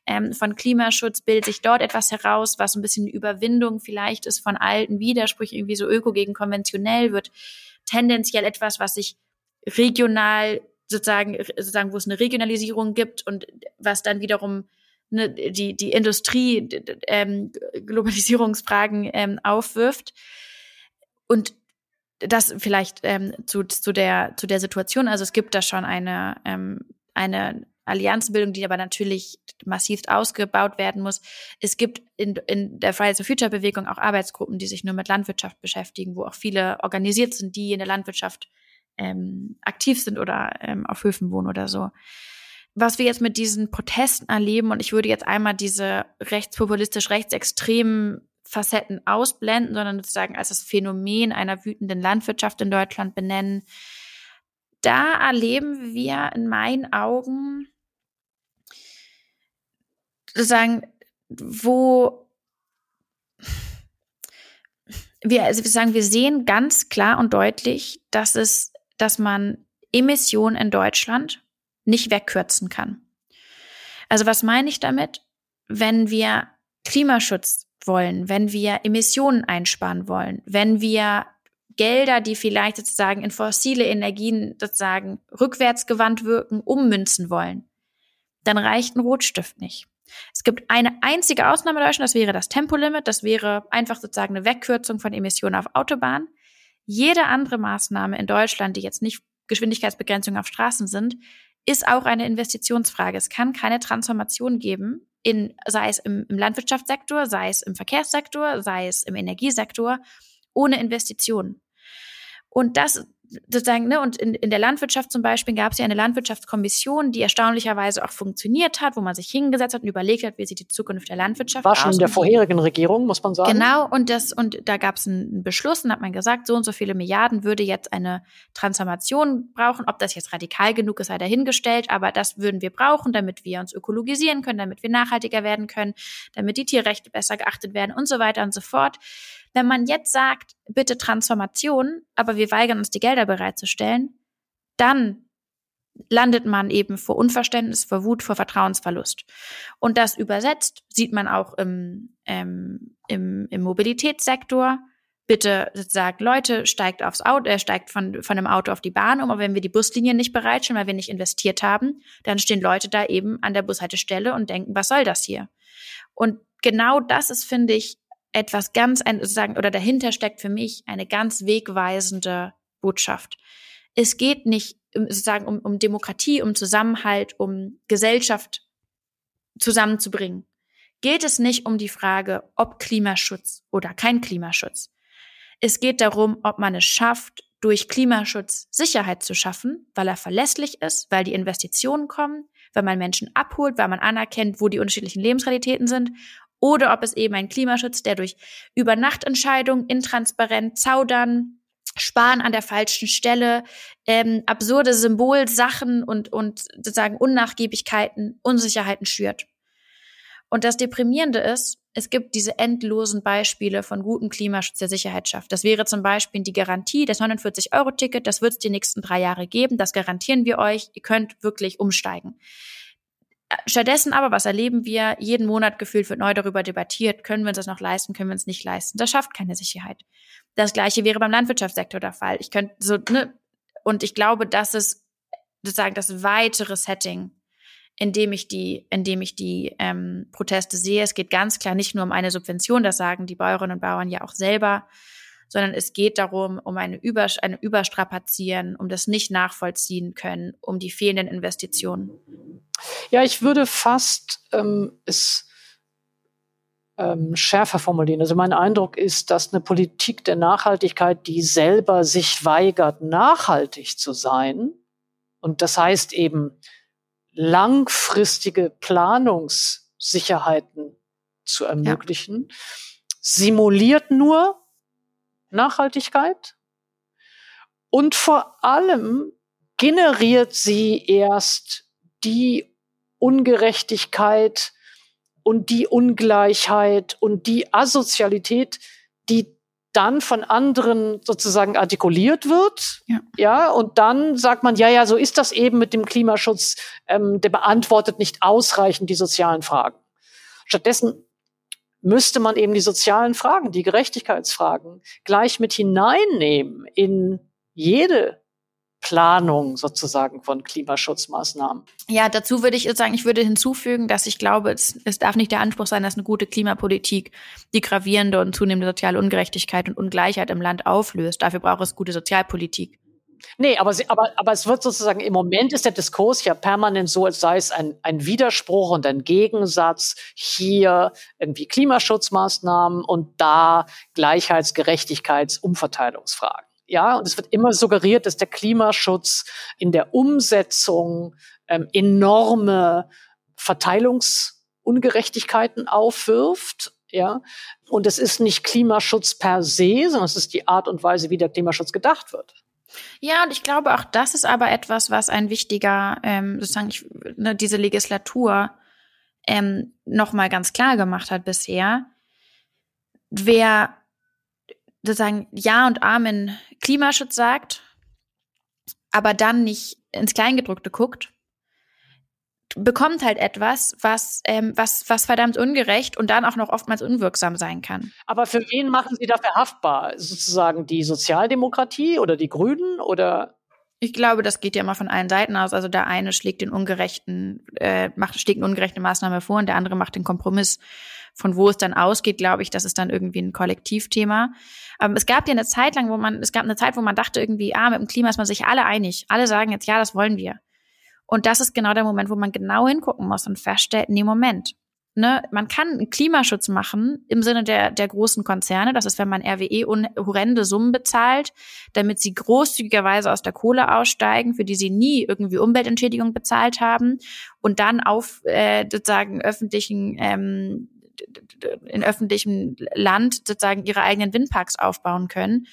ähm, von Klimaschutz, bildet sich dort etwas heraus, was ein bisschen Überwindung vielleicht ist von alten Widersprüchen, irgendwie so öko gegen konventionell, wird tendenziell etwas, was sich regional sozusagen, sozusagen, wo es eine Regionalisierung gibt und was dann wiederum ne, die, die Industrie, ähm, Globalisierungsfragen ähm, aufwirft. Und das vielleicht ähm, zu, zu, der, zu der Situation. Also es gibt da schon eine, ähm, eine Allianzbildung, die aber natürlich massiv ausgebaut werden muss. Es gibt in, in der Fridays for Future Bewegung auch Arbeitsgruppen, die sich nur mit Landwirtschaft beschäftigen, wo auch viele organisiert sind, die in der Landwirtschaft ähm, aktiv sind oder ähm, auf Höfen wohnen oder so. Was wir jetzt mit diesen Protesten erleben, und ich würde jetzt einmal diese rechtspopulistisch rechtsextremen Facetten ausblenden, sondern sozusagen als das Phänomen einer wütenden Landwirtschaft in Deutschland benennen. Da erleben wir in meinen Augen sozusagen, wo wir, also wir sagen, wir sehen ganz klar und deutlich, dass es, dass man Emissionen in Deutschland nicht wegkürzen kann. Also was meine ich damit? Wenn wir Klimaschutz wollen, wenn wir Emissionen einsparen wollen, wenn wir Gelder, die vielleicht sozusagen in fossile Energien sozusagen rückwärtsgewandt wirken, ummünzen wollen, dann reicht ein Rotstift nicht. Es gibt eine einzige Ausnahme in Deutschland, das wäre das Tempolimit, das wäre einfach sozusagen eine Wegkürzung von Emissionen auf Autobahn. Jede andere Maßnahme in Deutschland, die jetzt nicht Geschwindigkeitsbegrenzung auf Straßen sind, ist auch eine Investitionsfrage. Es kann keine Transformation geben, in, sei es im, im Landwirtschaftssektor, sei es im Verkehrssektor, sei es im Energiesektor, ohne Investitionen. Und das sozusagen, ne, und in, in der Landwirtschaft zum Beispiel gab es ja eine Landwirtschaftskommission, die erstaunlicherweise auch funktioniert hat, wo man sich hingesetzt hat und überlegt hat, wie sieht die Zukunft der Landwirtschaft War schon in der vorherigen Regierung, muss man sagen. Genau, und das, und da gab es einen Beschluss und hat man gesagt, so und so viele Milliarden würde jetzt eine Transformation brauchen. Ob das jetzt radikal genug ist, sei dahingestellt, aber das würden wir brauchen, damit wir uns ökologisieren können, damit wir nachhaltiger werden können, damit die Tierrechte besser geachtet werden und so weiter und so fort. Wenn man jetzt sagt, bitte Transformation, aber wir weigern uns die Gelder bereitzustellen, dann landet man eben vor Unverständnis, vor Wut, vor Vertrauensverlust. Und das übersetzt sieht man auch im, ähm, im, im Mobilitätssektor. Bitte sagt, Leute, steigt aufs Auto, äh, steigt von, von dem Auto auf die Bahn um, aber wenn wir die Buslinien nicht bereitstellen, weil wir nicht investiert haben, dann stehen Leute da eben an der Bushaltestelle und denken, was soll das hier? Und genau das ist, finde ich, etwas ganz, sozusagen, oder dahinter steckt für mich eine ganz wegweisende Botschaft. Es geht nicht sozusagen um, um Demokratie, um Zusammenhalt, um Gesellschaft zusammenzubringen. Geht es nicht um die Frage, ob Klimaschutz oder kein Klimaschutz. Es geht darum, ob man es schafft, durch Klimaschutz Sicherheit zu schaffen, weil er verlässlich ist, weil die Investitionen kommen, weil man Menschen abholt, weil man anerkennt, wo die unterschiedlichen Lebensrealitäten sind oder ob es eben ein Klimaschutz, der durch Übernachtentscheidungen, intransparent, Zaudern, Sparen an der falschen Stelle, ähm, absurde Symbolsachen und, und sozusagen Unnachgiebigkeiten, Unsicherheiten schürt. Und das Deprimierende ist, es gibt diese endlosen Beispiele von gutem Klimaschutz, der Sicherheit schafft. Das wäre zum Beispiel die Garantie, das 49-Euro-Ticket, das wird es die nächsten drei Jahre geben, das garantieren wir euch, ihr könnt wirklich umsteigen. Stattdessen aber, was erleben wir? Jeden Monat gefühlt wird neu darüber debattiert, können wir uns das noch leisten, können wir uns nicht leisten. Das schafft keine Sicherheit. Das gleiche wäre beim Landwirtschaftssektor der Fall. Ich könnte so, ne, und ich glaube, das ist sozusagen das weitere Setting, in dem ich die, in dem ich die ähm, Proteste sehe. Es geht ganz klar nicht nur um eine Subvention, das sagen die Bäuerinnen und Bauern ja auch selber, sondern es geht darum, um eine, Über eine Überstrapazieren, um das nicht nachvollziehen können, um die fehlenden Investitionen. Ja, ich würde fast ähm, es ähm, schärfer formulieren. Also mein Eindruck ist, dass eine Politik der Nachhaltigkeit, die selber sich weigert, nachhaltig zu sein, und das heißt eben langfristige Planungssicherheiten zu ermöglichen, ja. simuliert nur Nachhaltigkeit und vor allem generiert sie erst die Ungerechtigkeit, und die Ungleichheit und die Asozialität, die dann von anderen sozusagen artikuliert wird. Ja. ja, und dann sagt man, ja, ja, so ist das eben mit dem Klimaschutz, ähm, der beantwortet nicht ausreichend die sozialen Fragen. Stattdessen müsste man eben die sozialen Fragen, die Gerechtigkeitsfragen gleich mit hineinnehmen in jede Planung sozusagen von Klimaschutzmaßnahmen. Ja, dazu würde ich sagen, ich würde hinzufügen, dass ich glaube, es, es darf nicht der Anspruch sein, dass eine gute Klimapolitik die gravierende und zunehmende soziale Ungerechtigkeit und Ungleichheit im Land auflöst. Dafür braucht es gute Sozialpolitik. Nee, aber, sie, aber, aber es wird sozusagen, im Moment ist der Diskurs ja permanent so, als sei es ein, ein Widerspruch und ein Gegensatz. Hier irgendwie Klimaschutzmaßnahmen und da Gleichheits-, Gerechtigkeits-, Umverteilungsfragen. Ja, und es wird immer suggeriert, dass der Klimaschutz in der Umsetzung ähm, enorme Verteilungsungerechtigkeiten aufwirft. Ja, und es ist nicht Klimaschutz per se, sondern es ist die Art und Weise, wie der Klimaschutz gedacht wird. Ja, und ich glaube, auch das ist aber etwas, was ein wichtiger, ähm, sozusagen, ich, ne, diese Legislatur ähm, nochmal ganz klar gemacht hat bisher. Wer sozusagen Ja und Amen Klimaschutz sagt, aber dann nicht ins Kleingedruckte guckt, bekommt halt etwas, was, ähm, was, was verdammt ungerecht und dann auch noch oftmals unwirksam sein kann. Aber für wen machen Sie dafür haftbar? Sozusagen die Sozialdemokratie oder die Grünen oder? Ich glaube, das geht ja immer von allen Seiten aus. Also der eine schlägt den ungerechten, äh, macht, schlägt eine ungerechte Maßnahme vor und der andere macht den Kompromiss. Von wo es dann ausgeht, glaube ich, das ist dann irgendwie ein Kollektivthema. Aber es gab ja eine Zeit lang, wo man, es gab eine Zeit, wo man dachte irgendwie, ah, mit dem Klima ist man sich alle einig. Alle sagen jetzt, ja, das wollen wir. Und das ist genau der Moment, wo man genau hingucken muss und feststellt, nee, Moment. Ne, man kann Klimaschutz machen im Sinne der, der großen Konzerne. Das ist, wenn man RWE horrende Summen bezahlt, damit sie großzügigerweise aus der Kohle aussteigen, für die sie nie irgendwie Umweltentschädigung bezahlt haben und dann auf äh, sozusagen öffentlichen ähm, in öffentlichem Land sozusagen ihre eigenen Windparks aufbauen können.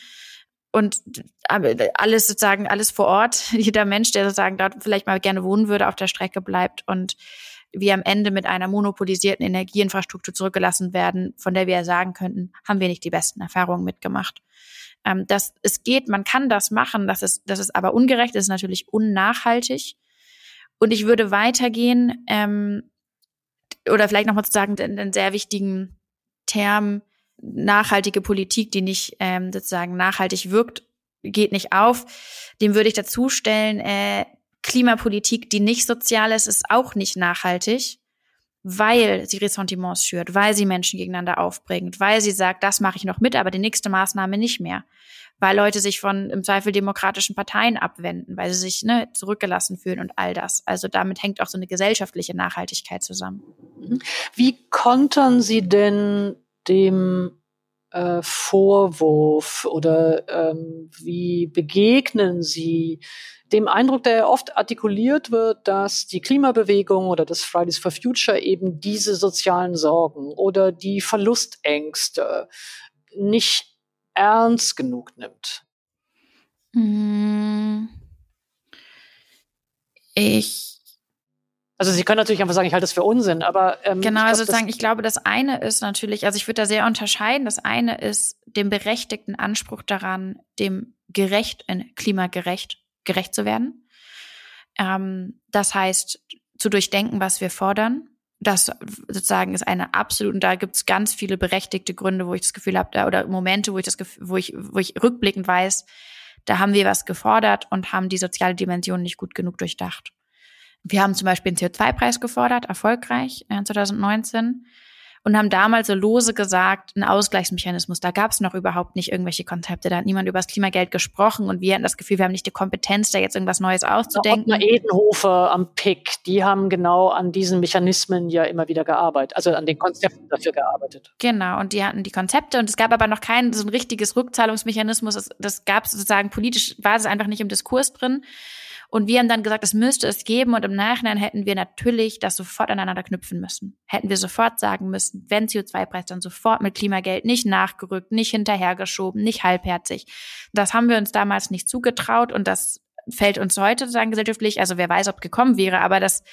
Und alles sozusagen, alles vor Ort, jeder Mensch, der sozusagen dort vielleicht mal gerne wohnen würde, auf der Strecke bleibt und wir am Ende mit einer monopolisierten Energieinfrastruktur zurückgelassen werden, von der wir sagen könnten, haben wir nicht die besten Erfahrungen mitgemacht. Ähm, das, es geht, man kann das machen, das ist, das ist aber ungerecht, das ist natürlich unnachhaltig. Und ich würde weitergehen, ähm, oder vielleicht nochmal zu sagen, den sehr wichtigen Term nachhaltige Politik, die nicht ähm, sozusagen nachhaltig wirkt, geht nicht auf. Dem würde ich dazu stellen, äh, Klimapolitik, die nicht sozial ist, ist auch nicht nachhaltig, weil sie Ressentiments schürt, weil sie Menschen gegeneinander aufbringt, weil sie sagt, das mache ich noch mit, aber die nächste Maßnahme nicht mehr weil Leute sich von im Zweifel demokratischen Parteien abwenden, weil sie sich ne, zurückgelassen fühlen und all das. Also damit hängt auch so eine gesellschaftliche Nachhaltigkeit zusammen. Wie kontern Sie denn dem äh, Vorwurf oder ähm, wie begegnen Sie dem Eindruck, der oft artikuliert wird, dass die Klimabewegung oder das Fridays for Future eben diese sozialen Sorgen oder die Verlustängste nicht ernst genug nimmt? Hm. Ich. Also Sie können natürlich einfach sagen, ich halte das für Unsinn, aber ähm, genau, also sagen, ich glaube, das eine ist natürlich, also ich würde da sehr unterscheiden. Das eine ist dem berechtigten Anspruch daran, dem gerecht, äh, klimagerecht gerecht zu werden. Ähm, das heißt, zu durchdenken, was wir fordern das sozusagen ist eine absolut, und da gibt es ganz viele berechtigte Gründe, wo ich das Gefühl habe, oder Momente, wo ich das Gefühl, wo ich, wo ich rückblickend weiß, da haben wir was gefordert und haben die soziale Dimension nicht gut genug durchdacht. Wir haben zum Beispiel einen CO2-Preis gefordert, erfolgreich, äh, 2019. und haben damals so lose gesagt, ein Ausgleichsmechanismus, da gab es noch überhaupt nicht irgendwelche Konzepte, da hat niemand über das Klimageld gesprochen und wir hatten das Gefühl, wir haben nicht die Kompetenz, da jetzt irgendwas Neues auszudenken. Ottmar Edenhofer am PIC, die haben genau an diesen Mechanismen ja immer wieder gearbeitet, also an den Konzepten dafür gearbeitet. Genau, und die hatten die Konzepte und es gab aber noch kein so ein richtiges Rückzahlungsmechanismus, das, das gab es sozusagen politisch, war es einfach nicht im Diskurs drin. Und wir haben dann gesagt, es müsste es geben und im Nachhinein hätten wir natürlich das sofort aneinander knüpfen müssen. Hätten wir sofort sagen müssen, wenn CO2-Preis dann sofort mit Klimageld nicht nachgerückt, nicht hinterhergeschoben, nicht halbherzig. Das haben wir uns damals nicht zugetraut und das fällt uns heute sozusagen gesellschaftlich, also wer weiß, ob gekommen wäre, aber das,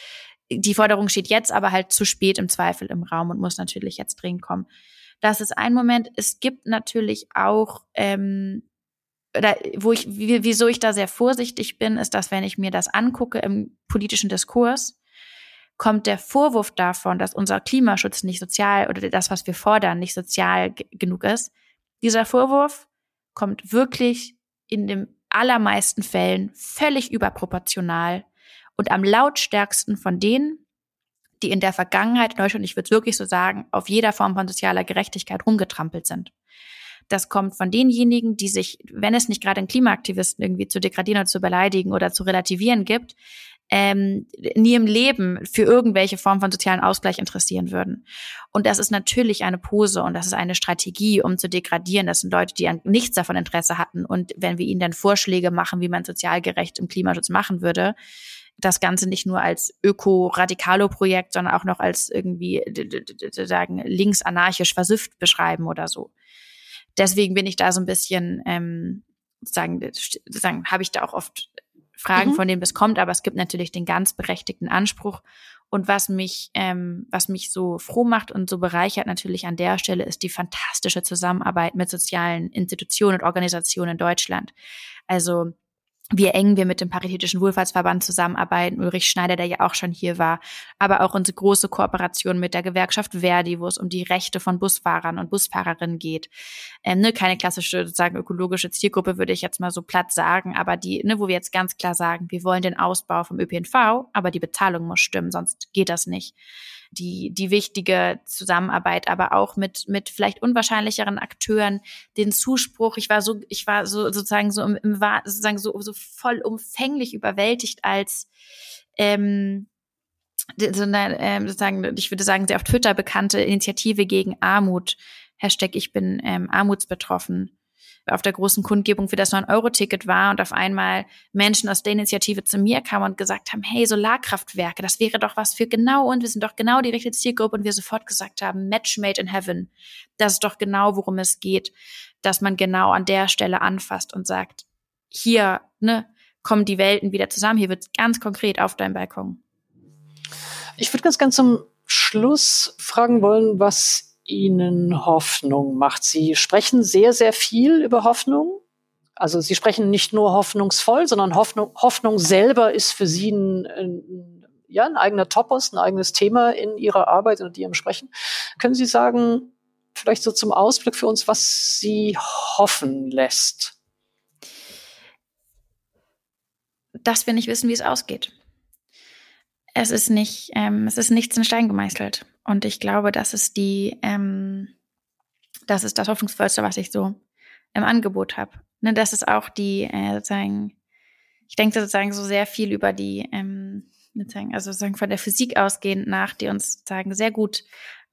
die Forderung steht jetzt aber halt zu spät im Zweifel im Raum und muss natürlich jetzt dringend kommen. Das ist ein Moment. Es gibt natürlich auch ähm, oder wo ich, wieso ich da sehr vorsichtig bin, ist, dass wenn ich mir das angucke im politischen Diskurs, kommt der Vorwurf davon, dass unser Klimaschutz nicht sozial oder das, was wir fordern, nicht sozial genug ist. Dieser Vorwurf kommt wirklich in den allermeisten Fällen völlig überproportional und am lautstärksten von denen, die in der Vergangenheit in Deutschland, ich würde es wirklich so sagen, auf jeder Form von sozialer Gerechtigkeit rumgetrampelt sind. Das kommt von denjenigen, die sich, wenn es nicht gerade einen Klimaaktivisten irgendwie zu degradieren oder zu beleidigen oder zu relativieren gibt, ähm, nie im Leben für irgendwelche Form von sozialen Ausgleich interessieren würden. Und das ist natürlich eine Pose und das ist eine Strategie, um zu degradieren. Das sind Leute, die an nichts davon Interesse hatten. Und wenn wir ihnen dann Vorschläge machen, wie man sozial gerecht im Klimaschutz machen würde, das Ganze nicht nur als Öko-Radikalo-Projekt, sondern auch noch als irgendwie sagen links-anarchisch versifft beschreiben oder so deswegen bin ich da so ein bisschen, ähm, sagen, sagen habe ich da auch oft Fragen, mhm. von denen es kommt, aber es gibt natürlich den ganz berechtigten Anspruch. Und was mich, ähm, was mich so froh macht und so bereichert natürlich an der Stelle, ist die fantastische Zusammenarbeit mit sozialen Institutionen und Organisationen in Deutschland. Also wie eng wir mit dem Paritätischen Wohlfahrtsverband zusammenarbeiten, Ulrich Schneider, der ja auch schon hier war, aber auch unsere große Kooperation mit der Gewerkschaft Verdi, wo es um die Rechte von Busfahrern und Busfahrerinnen geht. Ähm, ne, keine klassische, sozusagen ökologische Zielgruppe, würde ich jetzt mal so platt sagen, aber die, ne, wo wir jetzt ganz klar sagen, wir wollen den Ausbau vom ÖPNV, aber die Bezahlung muss stimmen, sonst geht das nicht die, die wichtige Zusammenarbeit, aber auch mit, mit vielleicht unwahrscheinlicheren Akteuren, den Zuspruch. Ich war so, ich war so sozusagen so im, sozusagen so, so vollumfänglich überwältigt als ähm, sondern ähm, sozusagen, ich würde sagen, sehr auf Twitter bekannte Initiative gegen Armut. Hashtag ich bin ähm, armutsbetroffen auf der großen Kundgebung für das 9-Euro-Ticket war und auf einmal Menschen aus der Initiative zu mir kamen und gesagt haben, hey, Solarkraftwerke, das wäre doch was für genau und wir sind doch genau die richtige Zielgruppe und wir sofort gesagt haben, Match made in heaven. Das ist doch genau, worum es geht, dass man genau an der Stelle anfasst und sagt, hier, ne, kommen die Welten wieder zusammen. Hier wird ganz konkret auf deinem Balkon. Ich würde ganz, ganz zum Schluss fragen wollen, was Ihnen Hoffnung macht. Sie sprechen sehr, sehr viel über Hoffnung. Also Sie sprechen nicht nur hoffnungsvoll, sondern Hoffnung, Hoffnung selber ist für Sie ein, ein, ja, ein eigener Topos, ein eigenes Thema in Ihrer Arbeit und Ihrem Sprechen. Können Sie sagen, vielleicht so zum Ausblick für uns, was Sie hoffen lässt? Dass wir nicht wissen, wie es ausgeht. Es ist nicht, ähm, es ist nichts in Stein gemeißelt. Und ich glaube, das ist die, ähm, das ist das Hoffnungsvollste, was ich so im Angebot habe. Ne, das ist auch die, äh, sozusagen, ich denke sozusagen so sehr viel über die, ähm, sozusagen, also sozusagen von der Physik ausgehend nach, die uns sozusagen sehr gut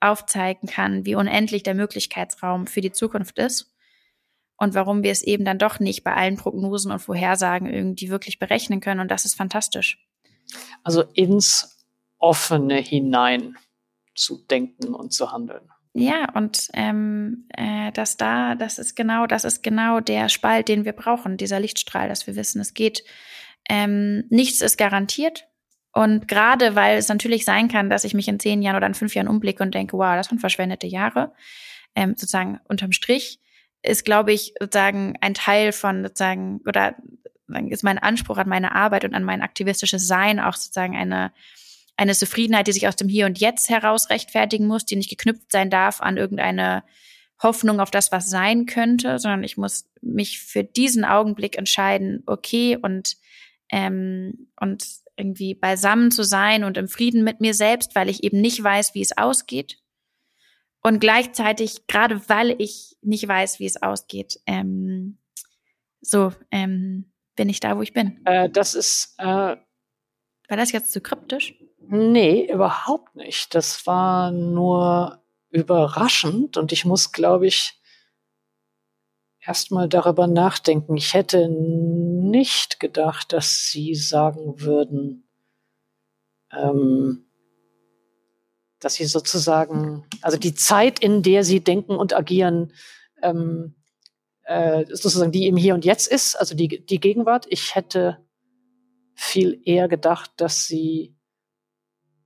aufzeigen kann, wie unendlich der Möglichkeitsraum für die Zukunft ist und warum wir es eben dann doch nicht bei allen Prognosen und Vorhersagen irgendwie wirklich berechnen können. Und das ist fantastisch. Also ins Offene hinein zu denken und zu handeln. Ja, und ähm, äh, das da, das ist genau, das ist genau der Spalt, den wir brauchen, dieser Lichtstrahl, dass wir wissen, es geht, ähm, nichts ist garantiert. Und gerade weil es natürlich sein kann, dass ich mich in zehn Jahren oder in fünf Jahren umblicke und denke, wow, das waren verschwendete Jahre, ähm, sozusagen unterm Strich, ist, glaube ich, sozusagen ein Teil von sozusagen, oder ist mein Anspruch an meine Arbeit und an mein aktivistisches Sein auch sozusagen eine eine Zufriedenheit, die sich aus dem Hier und Jetzt heraus rechtfertigen muss, die nicht geknüpft sein darf an irgendeine Hoffnung auf das, was sein könnte, sondern ich muss mich für diesen Augenblick entscheiden, okay, und, ähm, und irgendwie beisammen zu sein und im Frieden mit mir selbst, weil ich eben nicht weiß, wie es ausgeht. Und gleichzeitig, gerade weil ich nicht weiß, wie es ausgeht, ähm, so ähm, bin ich da, wo ich bin. Äh, das ist. Äh, war das jetzt zu kryptisch? Nee, überhaupt nicht. Das war nur überraschend und ich muss, glaube ich, erstmal darüber nachdenken. Ich hätte nicht gedacht, dass Sie sagen würden, ähm, dass Sie sozusagen, also die Zeit, in der Sie denken und agieren, ähm, äh, sozusagen die im Hier und Jetzt ist, also die, die Gegenwart. Ich hätte viel eher gedacht, dass Sie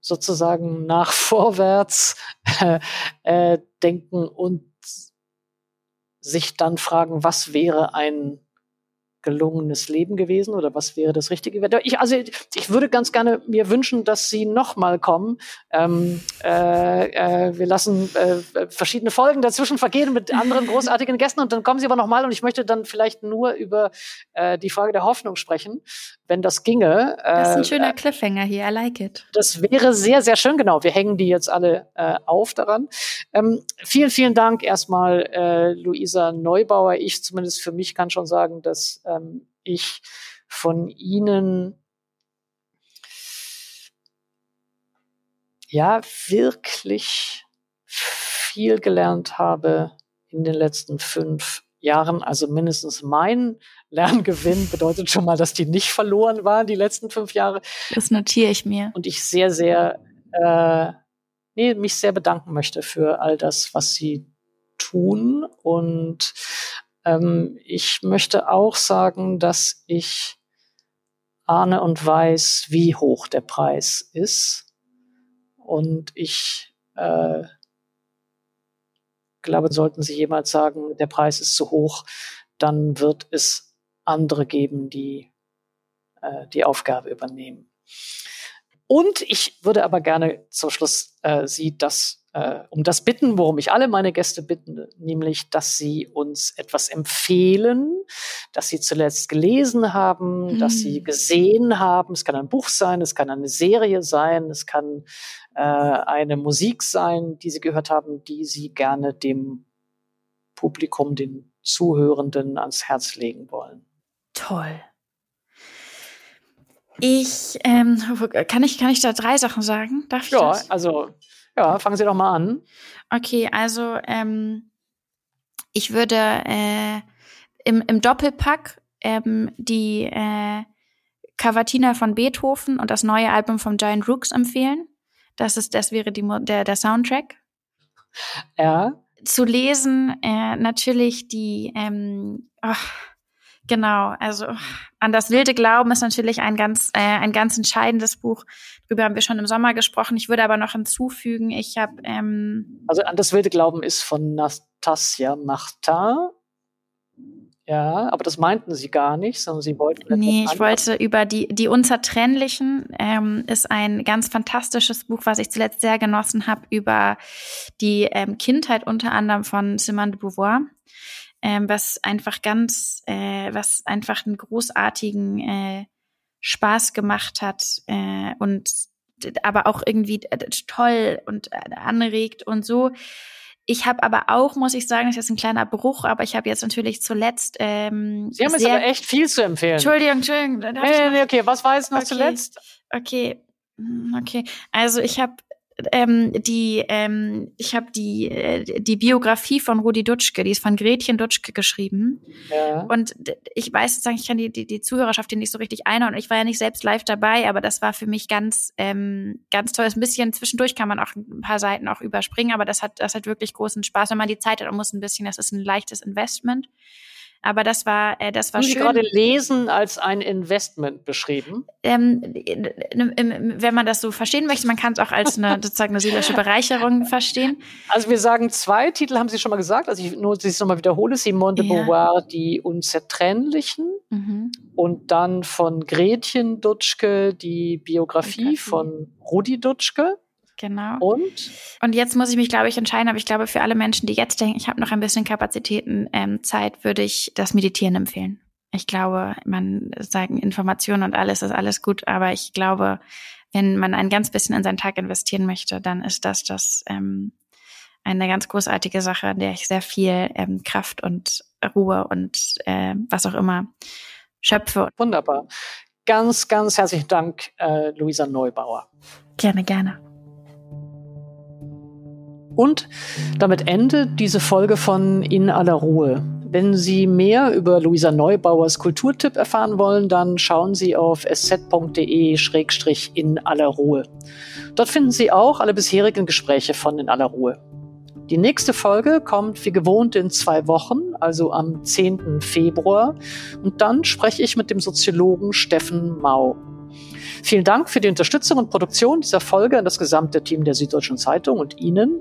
sozusagen nach vorwärts äh, äh, denken und sich dann fragen, was wäre ein gelungenes Leben gewesen oder was wäre das Richtige? Ich, also ich würde ganz gerne mir wünschen, dass Sie nochmal kommen. Ähm, äh, äh, wir lassen äh, verschiedene Folgen dazwischen vergehen mit anderen großartigen Gästen und dann kommen Sie aber nochmal und ich möchte dann vielleicht nur über äh, die Frage der Hoffnung sprechen, wenn das ginge. das ist ein äh, schöner Cliffhanger hier, I like it. Das wäre sehr, sehr schön, genau. Wir hängen die jetzt alle äh, auf daran. Ähm, vielen, vielen Dank erstmal, äh, Luisa Neubauer. Ich zumindest für mich kann schon sagen, dass ähm, ich von Ihnen ja wirklich viel gelernt habe in den letzten fünf Jahren. Also mindestens mein Lerngewinn bedeutet schon mal, dass die nicht verloren waren, die letzten fünf Jahre. Das notiere ich mir. Und ich sehr, sehr, äh, nee, mich sehr bedanken möchte für all das, was sie tun. Und ähm, ich möchte auch sagen, dass ich ahne und weiß, wie hoch der Preis ist. Und ich äh, glaube, sollten Sie jemals sagen, der Preis ist zu hoch, dann wird es andere geben, die äh, die Aufgabe übernehmen. Und ich würde aber gerne zum Schluss äh, Sie das äh, um das bitten, worum ich alle meine Gäste bitten, nämlich, dass sie uns etwas empfehlen, dass sie zuletzt gelesen haben, mhm. dass sie hm. gesehen haben. Es kann ein Buch sein, es kann eine Serie sein, es kann äh, eine Musik sein, die sie gehört haben, die sie gerne dem Publikum, den Zuhörenden ans Herz legen wollen. Toll. Ich ähm, kann ich kann ich da drei Sachen sagen? Darf ich ja, das? also ja, fangen Sie doch mal an. Okay, also ähm, ich würde äh, im, im Doppelpack ähm, die äh, Cavatina von Beethoven und das neue Album von Giant Rooks empfehlen. Das ist, das wäre die, der, der Soundtrack. Ja. Zu lesen äh, natürlich die, ähm, oh, genau, also an das wilde Glauben ist natürlich ein ganz, äh, ein ganz entscheidendes Buch. Darüber haben wir schon im Sommer gesprochen. Ich würde aber noch hinzufügen, ich habe ähm, also an das wilde Glauben ist von Nastasia Martin. Ja, aber das meinten Sie gar nicht, sondern Sie wollten. Nee, ich wollte über die, die Unzertrennlichen, ähm, ist ein ganz fantastisches Buch, was ich zuletzt sehr genossen habe, über die ähm, Kindheit unter anderem von Simone de Beauvoir, ähm, was einfach ganz, äh, was einfach einen großartigen äh, Spaß gemacht hat äh, und aber auch irgendwie toll und äh, anregt und so. Ich habe aber auch, muss ich sagen, das ist ein kleiner Bruch, aber ich habe jetzt natürlich zuletzt. Ähm, Sie haben jetzt aber echt viel zu empfehlen. Entschuldigung, Entschuldigung. Nee, nee, okay, was war jetzt noch okay. zuletzt? Okay, hm, okay. Also ich habe ähm, die, ähm, ich habe die, äh, die Biografie von Rudi Dutschke, die ist von Gretchen Dutschke geschrieben. Ja. Und ich weiß sozusagen, ich kann die, die, die Zuhörerschaft hier nicht so richtig einordnen. Ich war ja nicht selbst live dabei, aber das war für mich ganz, ähm, ganz toll. Ein bisschen zwischendurch kann man auch ein paar Seiten auch überspringen, aber das hat, das hat wirklich großen Spaß, wenn man die Zeit hat und muss ein bisschen, das ist ein leichtes Investment. Aber das war, äh, das war Haben schön. Sie gerade Lesen als ein Investment beschrieben? Ähm, wenn man das so verstehen möchte, man kann es auch als eine sozusagen eine seelische Bereicherung verstehen. Also wir sagen zwei Titel, haben Sie schon mal gesagt. Also ich nur, dass ich es nochmal wiederhole: Simone de Beauvoir, die Unzertrennlichen, mhm. und dann von Gretchen Dutschke die Biografie, Biografie. von Rudi Dutschke. Genau. Und? Und jetzt muss ich mich, glaube ich, entscheiden, aber ich glaube, für alle Menschen, die jetzt denken, ich habe noch ein bisschen Kapazitäten, ähm, Zeit, würde ich das Meditieren empfehlen. Ich glaube, man sagen Informationen und alles ist alles gut, aber ich glaube, wenn man ein ganz bisschen in seinen Tag investieren möchte, dann ist das das ähm, eine ganz großartige Sache, an der ich sehr viel ähm, Kraft und Ruhe und äh, was auch immer schöpfe. Wunderbar. Ganz, ganz herzlichen Dank, äh, Luisa Neubauer. Gerne, gerne. Und damit endet diese Folge von In aller Ruhe. Wenn Sie mehr über Luisa Neubauers Kulturtipp erfahren wollen, dann schauen Sie auf sz.de-in aller Ruhe. Dort finden Sie auch alle bisherigen Gespräche von In aller Ruhe. Die nächste Folge kommt wie gewohnt in zwei Wochen, also am 10. Februar. Und dann spreche ich mit dem Soziologen Steffen Mau. Vielen Dank für die Unterstützung und Produktion dieser Folge an das gesamte Team der Süddeutschen Zeitung und Ihnen